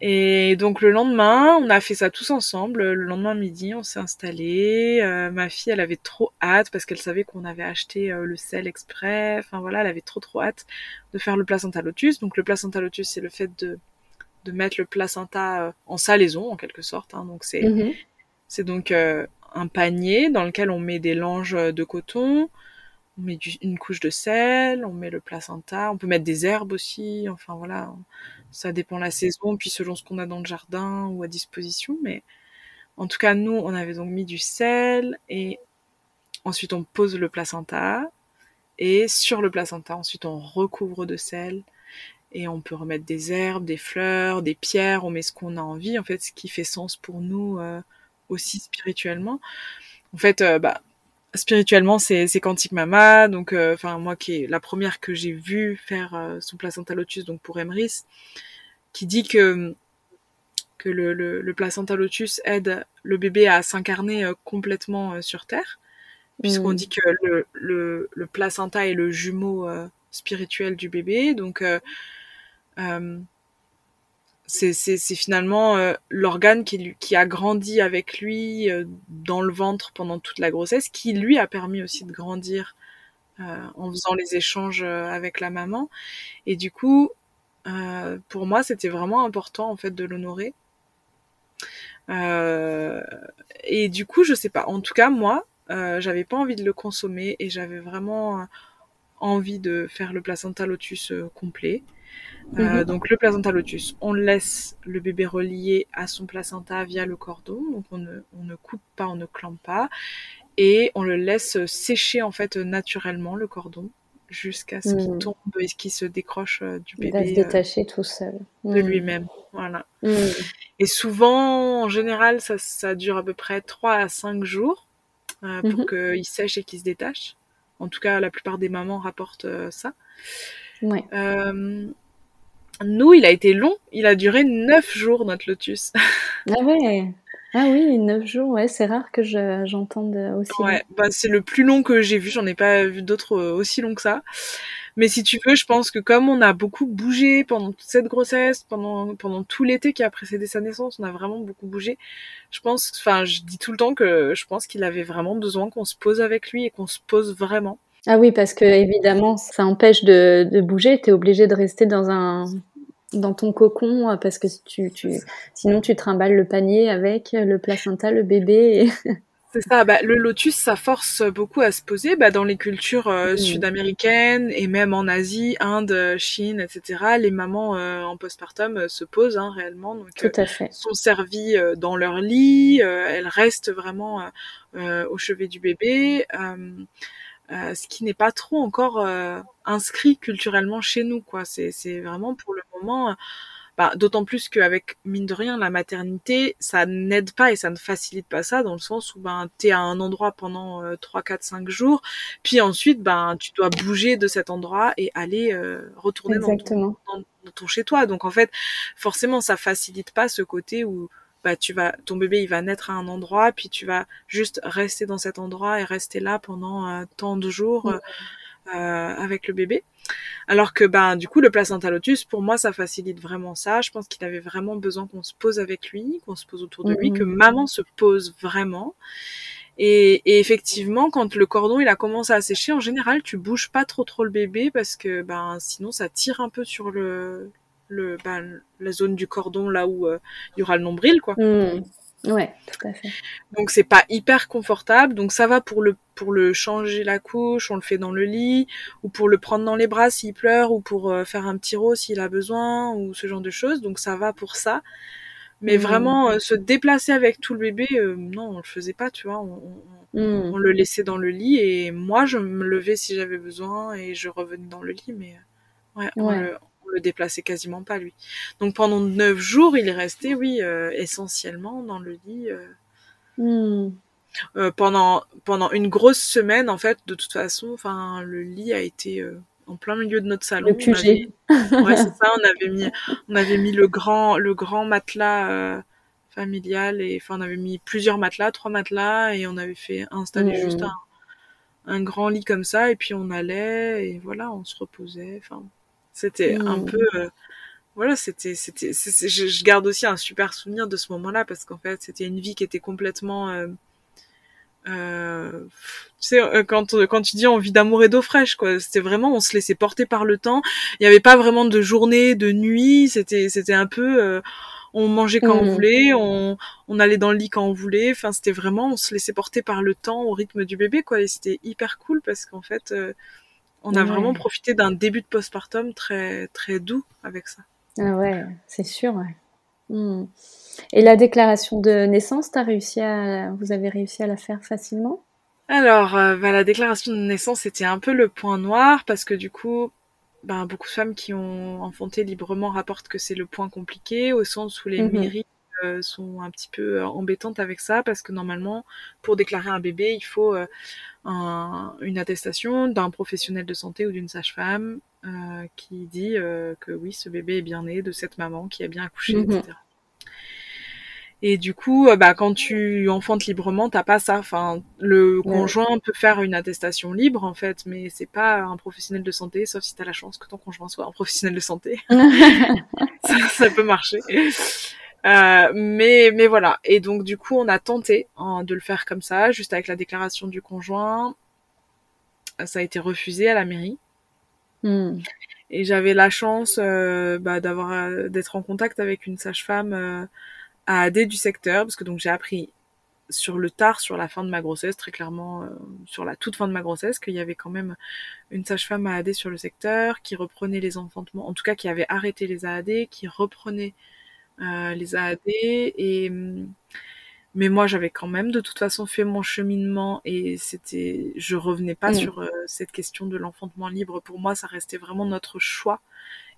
Et donc le lendemain, on a fait ça tous ensemble. Le lendemain midi, on s'est installé. Euh, ma fille, elle avait trop hâte parce qu'elle savait qu'on avait acheté euh, le sel exprès. Enfin voilà, elle avait trop trop hâte de faire le placenta lotus. Donc le placenta lotus, c'est le fait de de mettre le placenta euh, en salaison en quelque sorte. Hein. Donc c'est Mhm. donc euh, un panier dans lequel on met des langes de coton, on met du- une couche de sel, on met le placenta, on peut mettre des herbes aussi, enfin voilà, ça dépend la saison, puis selon ce qu'on a dans le jardin ou à disposition, mais en tout cas nous on avait donc mis du sel et ensuite on pose le placenta Et sur le placenta, ensuite, on recouvre de sel et on peut remettre des herbes, des fleurs, des pierres, on met ce qu'on a envie, en fait, ce qui fait sens pour nous euh, aussi spirituellement. En fait, euh, bah, spirituellement, c'est Quantique Mama, donc, euh, enfin, moi qui est la première que j'ai vue faire son placenta lotus, donc pour Emrys, qui dit que que le, le, placenta lotus aide le bébé à s'incarner complètement sur Terre, puisqu'on mm. dit que le, le, le, placenta est le jumeau spirituel du bébé, donc euh, c'est finalement euh, l'organe qui, qui a grandi avec lui euh, dans le ventre pendant toute la grossesse, qui lui a permis aussi de grandir en faisant les échanges avec la maman. Et du coup, pour moi, c'était vraiment important en fait de l'honorer. et du coup, je sais pas. En tout cas, moi, j'avais pas envie de le consommer et j'avais vraiment envie de faire le placenta lotus complet. Euh, mhm. donc le placenta lotus, on laisse le bébé relié à son placenta via le cordon, donc on ne, on ne coupe pas, on ne clampe pas, et on le laisse sécher en fait naturellement le cordon jusqu'à ce qu'il mhm. tombe et qu'il se décroche euh, du bébé. Il va se détacher tout seul. De mhm. lui-même, voilà. Et souvent, en général, ça, ça, dure à peu près 3 à 5 jours euh, pour qu'il sèche et qu'il se détache. En tout cas, la plupart des mamans rapportent ça. Ouais. Nous, il a été long. Il a duré neuf jours, notre lotus. ah ouais. Ah oui, neuf jours, ouais, c'est rare que j'entende aussi. Ouais, bah, c'est le plus long que j'ai vu. J'en ai pas vu d'autres euh, aussi longs que ça. Mais si tu veux, je pense que comme on a beaucoup bougé pendant toute cette grossesse, pendant pendant tout l'été qui a précédé sa naissance, on a vraiment beaucoup bougé. Je pense, enfin, je dis tout le temps que je pense qu'il avait vraiment besoin qu'on se pose avec lui et qu'on se pose vraiment. Ah oui, parce que évidemment, ça empêche de, de bouger. Tu es obligé de rester dans un dans ton cocon euh, parce que tu, tu sinon tu trimbales le panier avec le placenta, le bébé. C'est ça, bah, le lotus, ça force beaucoup à se poser bah, dans les cultures euh, sud-américaines et même en Asie, Inde, Chine, etc. Les mamans euh, en postpartum se posent hein, réellement, donc Tout à fait. sont servies dans leur lit, elles restent vraiment au chevet du bébé. Euh, ce qui n'est pas trop encore euh, inscrit culturellement chez nous quoi. C'est c'est vraiment pour le moment euh, bah, d'autant plus qu'avec mine de rien la maternité ça n'aide pas et ça ne facilite pas ça dans le sens où ben t'es à un endroit pendant euh, 3 4 5 jours puis ensuite ben tu dois bouger de cet endroit et aller retourner dans ton, dans ton chez toi donc en fait forcément ça facilite pas ce côté où bah tu vas ton bébé il va naître à un endroit puis tu vas juste rester dans cet endroit et rester là pendant euh, tant de jours euh, euh, avec le bébé. Alors que ben du coup le placenta lotus pour moi ça facilite vraiment ça. Je pense qu'il avait vraiment besoin qu'on se pose avec lui qu'on se pose autour de lui que mmh. maman se pose vraiment. Et, et, effectivement, quand le cordon il a commencé à sécher, en général, tu bouges pas trop trop le bébé parce que ben sinon ça tire un peu sur le le, bah, la zone du cordon là où euh, il y aura le nombril, quoi. Mmh. Ouais, tout à fait. Donc c'est pas hyper confortable. Donc ça va pour le pour le changer la couche, on le fait dans le lit, ou pour le prendre dans les bras s'il pleure, ou pour euh, faire un petit rot s'il a besoin, ou ce genre de choses. Donc ça va pour ça. Mais mmh. vraiment euh, se déplacer avec tout le bébé, non, on le faisait pas, tu vois. On, on, mmh. on, le laissait dans le lit et moi je me levais si j'avais besoin et je revenais dans le lit, mais ouais, On, le, le déplaçait quasiment pas lui. Donc pendant neuf jours, il est resté, oui, euh, essentiellement dans le lit. Euh, hmm. euh, pendant pendant une grosse semaine, en fait, de toute façon, enfin, le lit a été en plein milieu de notre salon. Le QG. ouais, c'est ça. On avait mis on avait mis le grand le grand matelas familial et enfin on avait mis plusieurs matelas, trois matelas et on avait fait installer hmm. juste un un grand lit comme ça et puis on allait et voilà on se reposait enfin c'était un mmh. peu, euh, voilà, c'était, c'était, je, garde aussi un super souvenir de ce moment-là parce qu'en fait, c'était une vie qui était complètement, euh, euh, tu sais, quand quand tu dis on vit d'amour et d'eau fraîche, quoi, c'était vraiment, on se laissait porter par le temps. Il n'y avait pas vraiment de journée, de nuit. C'était, c'était un peu, on mangeait quand on mmh. voulait, on, on allait dans le lit quand on voulait. Enfin, c'était vraiment, on se laissait porter par le temps, au rythme du bébé, quoi. Et c'était hyper cool parce qu'en fait, on a vraiment profité d'un début de postpartum très très doux avec ça. Ah ouais, c'est sûr. Hmm. Et la déclaration de naissance, as réussi à, vous avez réussi à la faire facilement? Alors, euh, bah, la déclaration de naissance, c'était un peu le point noir parce que du coup, bah, beaucoup de femmes qui ont enfanté librement rapportent que c'est le point compliqué au sens où les Mhm. mairies euh, sont un petit peu euh, embêtantes avec ça parce que normalement, pour déclarer un bébé, il faut euh, un- une attestation d'un professionnel de santé ou d'une sage-femme euh, qui dit que oui, ce bébé est bien né de cette maman qui a bien accouché, Mhm. etc. Et du coup, bah, quand tu enfantes librement, t'as pas ça. Enfin, le Ouais. conjoint peut faire une attestation libre, en fait, mais c'est pas un professionnel de santé, sauf si t'as la chance que ton conjoint soit un professionnel de santé. ça, ça peut marcher. Euh, mais, mais voilà. Et donc, du coup, on a tenté hein, de le faire comme ça, juste avec la déclaration du conjoint. Ça a été refusé à la mairie. Hmm. Et j'avais la chance euh, bah, d'avoir euh, d'être en contact avec une sage-femme euh, à AD du secteur, parce que donc j'ai appris sur le tard, sur la fin de ma grossesse, très clairement euh, sur la toute fin de ma grossesse, qu'il y avait quand même une sage-femme à AD sur le secteur qui reprenait les enfantements, en tout cas qui avait arrêté les AAD, qui reprenait euh, les AAD et hum, mais moi j'avais quand même de toute façon fait mon cheminement et c'était je revenais pas Mm. sur euh, cette question de l'enfantement libre pour moi ça restait vraiment notre choix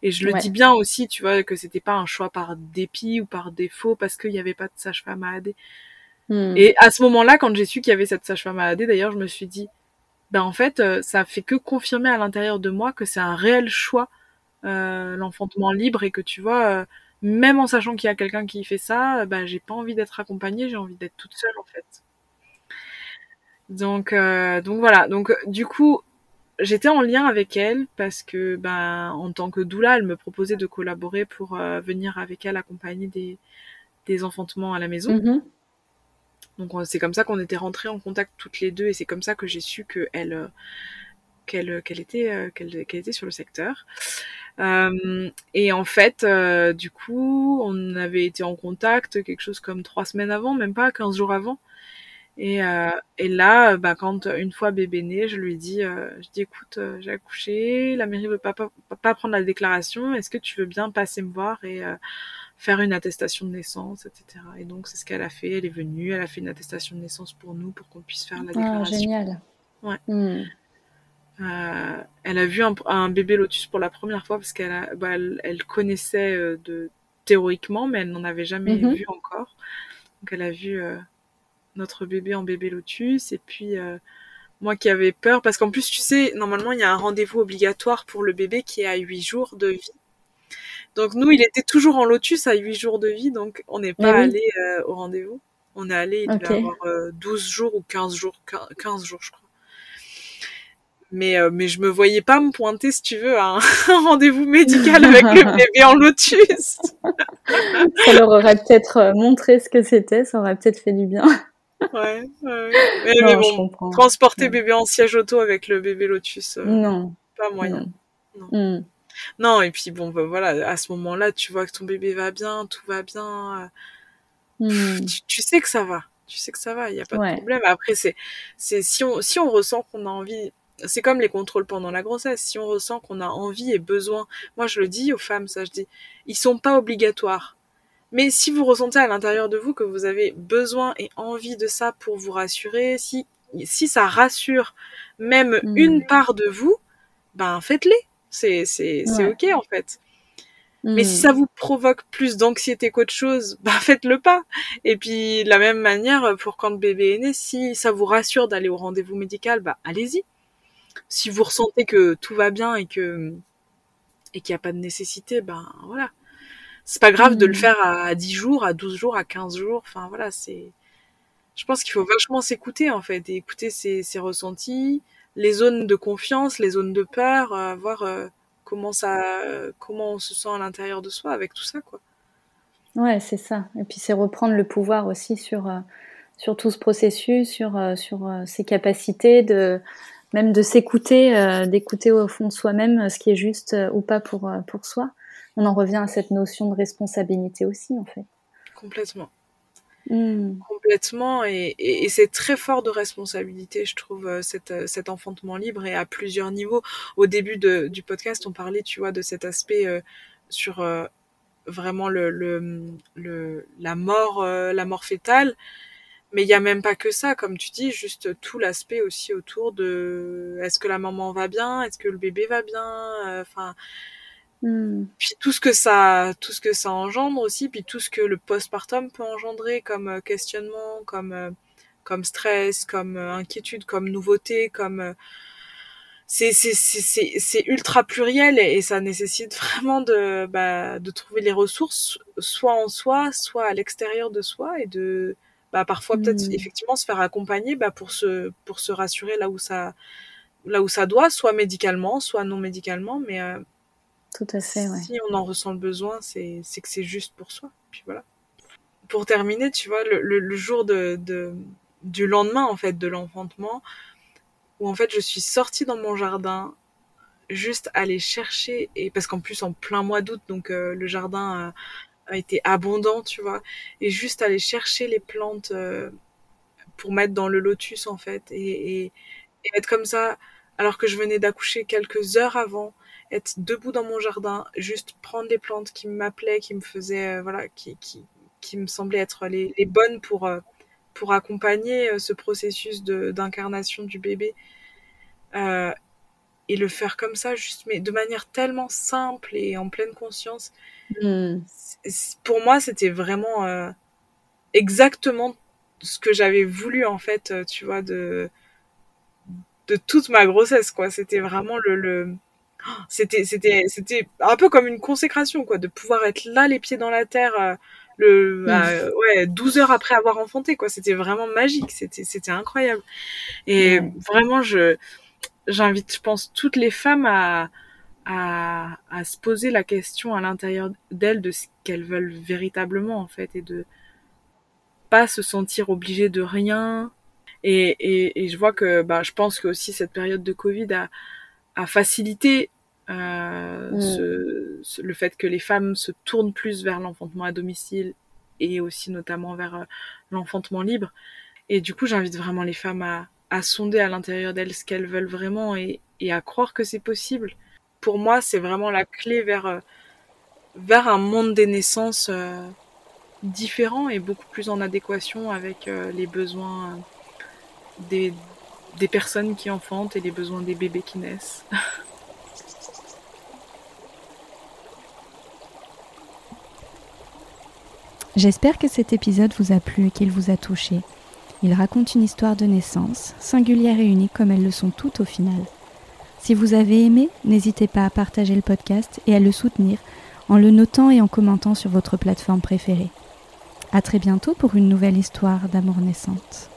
et je le Ouais. dis bien aussi tu vois que c'était pas un choix par dépit ou par défaut parce qu'il n'y avait pas de sage-femme à AD Hmm. et à ce moment-là quand j'ai su qu'il y avait cette sage-femme à AD d'ailleurs je me suis dit ben en fait euh, ça fait que confirmer à l'intérieur de moi que c'est un réel choix euh, l'enfantement libre et que tu vois euh, même en sachant qu'il y a quelqu'un qui fait ça, euh, bah, j'ai pas envie d'être accompagnée, j'ai envie d'être toute seule en fait. Donc, euh, donc voilà. Donc du coup, j'étais en lien avec elle parce que, ben, en tant que doula, elle me proposait de collaborer pour euh, venir avec elle accompagner des, des enfantements à la maison. Mhm. Donc on- c'est comme ça qu'on était rentrées en contact toutes les deux et c'est comme ça que j'ai su que elle euh, qu'elle qu'elle était euh, qu'elle qu'elle était sur le secteur. Euh, et en fait, euh, du coup, on avait été en contact quelque chose comme trois semaines avant, même pas 15 jours avant. Et, euh, et là, bah, quand une fois bébé né, je lui dis, je dis écoute, j'ai accouché, la mairie veut pas, pas, pas prendre la déclaration, est-ce que tu veux bien passer me voir et faire une attestation de naissance, etc. Et donc c'est ce qu'elle a fait, elle est venue, elle a fait une attestation de naissance pour nous pour qu'on puisse faire la Ah, déclaration. génial. Ouais. Hmm. Euh, elle a vu un, un bébé lotus pour la première fois parce qu'elle bah, elle, elle connaissait euh, de théoriquement, mais elle n'en avait jamais Mhm. vu encore. Donc elle a vu euh, notre bébé en bébé lotus et puis moi qui avais peur parce qu'en plus tu sais normalement il y a un rendez-vous obligatoire pour le bébé qui est à 8 jours de vie. Donc nous il était toujours en lotus à 8 jours de vie donc on n'est pas Ah oui. allé au rendez-vous. On est allé il devait Ok. avoir euh, 12 jours ou 15 jours 15 jours je crois. Mais, euh, mais je me voyais pas me pointer, si tu veux, à un, un rendez-vous médical avec le bébé en lotus. Ça leur aurait peut-être euh, montré ce que c'était, ça aurait peut-être fait du bien. Ouais, ouais. Mais, non, mais bon, transporter Ouais. bébé en siège auto avec le bébé lotus, euh, Non, pas moyen. non. Non. Non, et puis bon, bah, voilà, à ce moment-là, tu vois que ton bébé va bien, tout va bien. euh, Hmm. tu, tu sais que ça va. Tu sais que ça va, il n'y a pas Ouais. de problème. Après, c'est, c'est, si on, si on ressent qu'on a envie, c'est comme les contrôles pendant la grossesse. Si on ressent qu'on a envie et besoin, moi je le dis aux femmes, ça je dis, ils sont pas obligatoires. Mais si vous ressentez à l'intérieur de vous que vous avez besoin et envie de ça pour vous rassurer, si, si ça rassure même Mm. une part de vous, ben faites-les. C'est, c'est, c'est Ouais. ok en fait. Mais Hmm. si ça vous provoque plus d'anxiété qu'autre chose, bah faites-le pas. Et puis de la même manière, pour quand le bébé est né, si ça vous rassure d'aller au rendez-vous médical, bah allez-y. Si vous ressentez que tout va bien et que et qu'il n'y a pas de nécessité, ben voilà. C'est pas grave de le Mm. faire à 10 jours, à 12 jours, à 15 jours. Enfin voilà, c'est. Je pense qu'il faut vachement s'écouter en fait et écouter ses, ses ressentis, les zones de confiance, les zones de peur, euh, voir euh, comment ça, comment on se sent à l'intérieur de soi avec tout ça quoi. Ouais, c'est ça. Et puis c'est reprendre le pouvoir aussi sur, euh, sur tout ce processus, sur, sur ses capacités, de, même de s'écouter, euh, d'écouter au fond de soi-même euh, ce qui est juste euh, ou pas pour, pour soi. On en revient à cette notion de responsabilité aussi, en fait. Complètement. Hmm. Complètement, et, et, et c'est très fort de responsabilité, je trouve, euh, cet, enfantement libre et à plusieurs niveaux. Au début de, du podcast, on parlait, tu vois, de cet aspect euh, sur vraiment le, le, le, la mort, la mort fétale. Mais il y a même pas que ça, comme tu dis, juste tout l'aspect aussi autour de est-ce que la maman va bien, est-ce que le bébé va bien, euh, enfin. Hmm. Puis tout ce que ça, tout ce que ça engendre aussi, puis tout ce que le postpartum peut engendrer comme euh, questionnement, comme euh, comme stress, comme inquiétude, comme nouveauté, comme c'est c'est c'est c'est ultra pluriel et, ça nécessite vraiment de bah, de trouver les ressources soit en soi, soit à l'extérieur de soi et de bah parfois peut-être Hmm. effectivement se faire accompagner bah pour se pour se rassurer là où ça là où ça doit soit médicalement soit non médicalement mais euh, Tout à fait, ouais. si on en ressent le besoin c'est c'est que c'est juste pour soi puis voilà pour terminer tu vois le, le, le jour de, de du lendemain en fait de l'enfantement où en fait je suis sortie dans mon jardin juste aller chercher et parce qu'en plus en plein mois d'août donc euh, le jardin euh, été abondant, tu vois, et juste aller chercher les plantes euh, pour mettre dans le lotus en fait, et, et, être comme ça, alors que je venais d'accoucher quelques heures avant, être debout dans mon jardin, juste prendre les plantes qui m'appelaient, qui me faisaient, euh, voilà, qui, qui, qui me semblaient être les, bonnes pour, euh, pour accompagner ce processus d'incarnation du bébé. Et le faire comme ça, juste, mais de manière tellement simple et en pleine conscience, Hmm. pour moi, c'était vraiment euh, exactement ce que j'avais voulu en fait, euh, tu vois, de de toute ma grossesse, quoi. C'était vraiment le, le... c'était c'était c'était un peu comme une consécration, quoi, de pouvoir être là, les pieds dans la terre, euh, le euh, ouais 12 heures après avoir enfanté, quoi. C'était vraiment magique, c'était c'était incroyable. Et Ouais. vraiment, je j'invite, je pense, toutes les femmes à à, à se poser la question à l'intérieur d'elles de ce qu'elles veulent véritablement en fait et de pas se sentir obligées de rien et, et, et je vois que bah, je pense que aussi cette période de Covid a, a facilité euh, Mm. ce, ce- le fait que les femmes se tournent plus vers l'enfantement à domicile et aussi notamment vers euh, l'enfantement libre et du coup j'invite vraiment les femmes à, à sonder à l'intérieur d'elles ce qu'elles veulent vraiment et, à croire que c'est possible pour moi, c'est vraiment la clé vers, euh, vers un monde des naissances euh, différent et beaucoup plus en adéquation avec euh, les besoins des, des personnes qui enfantent et les besoins des bébés qui naissent. J'espère que cet épisode vous a plu et qu'il vous a touché. Il raconte une histoire de naissance, singulière et unique comme elles le sont toutes au final. Si vous avez aimé, n'hésitez pas à partager le podcast et à le soutenir en le notant et en commentant sur votre plateforme préférée. À très bientôt pour une nouvelle histoire d'amour naissante.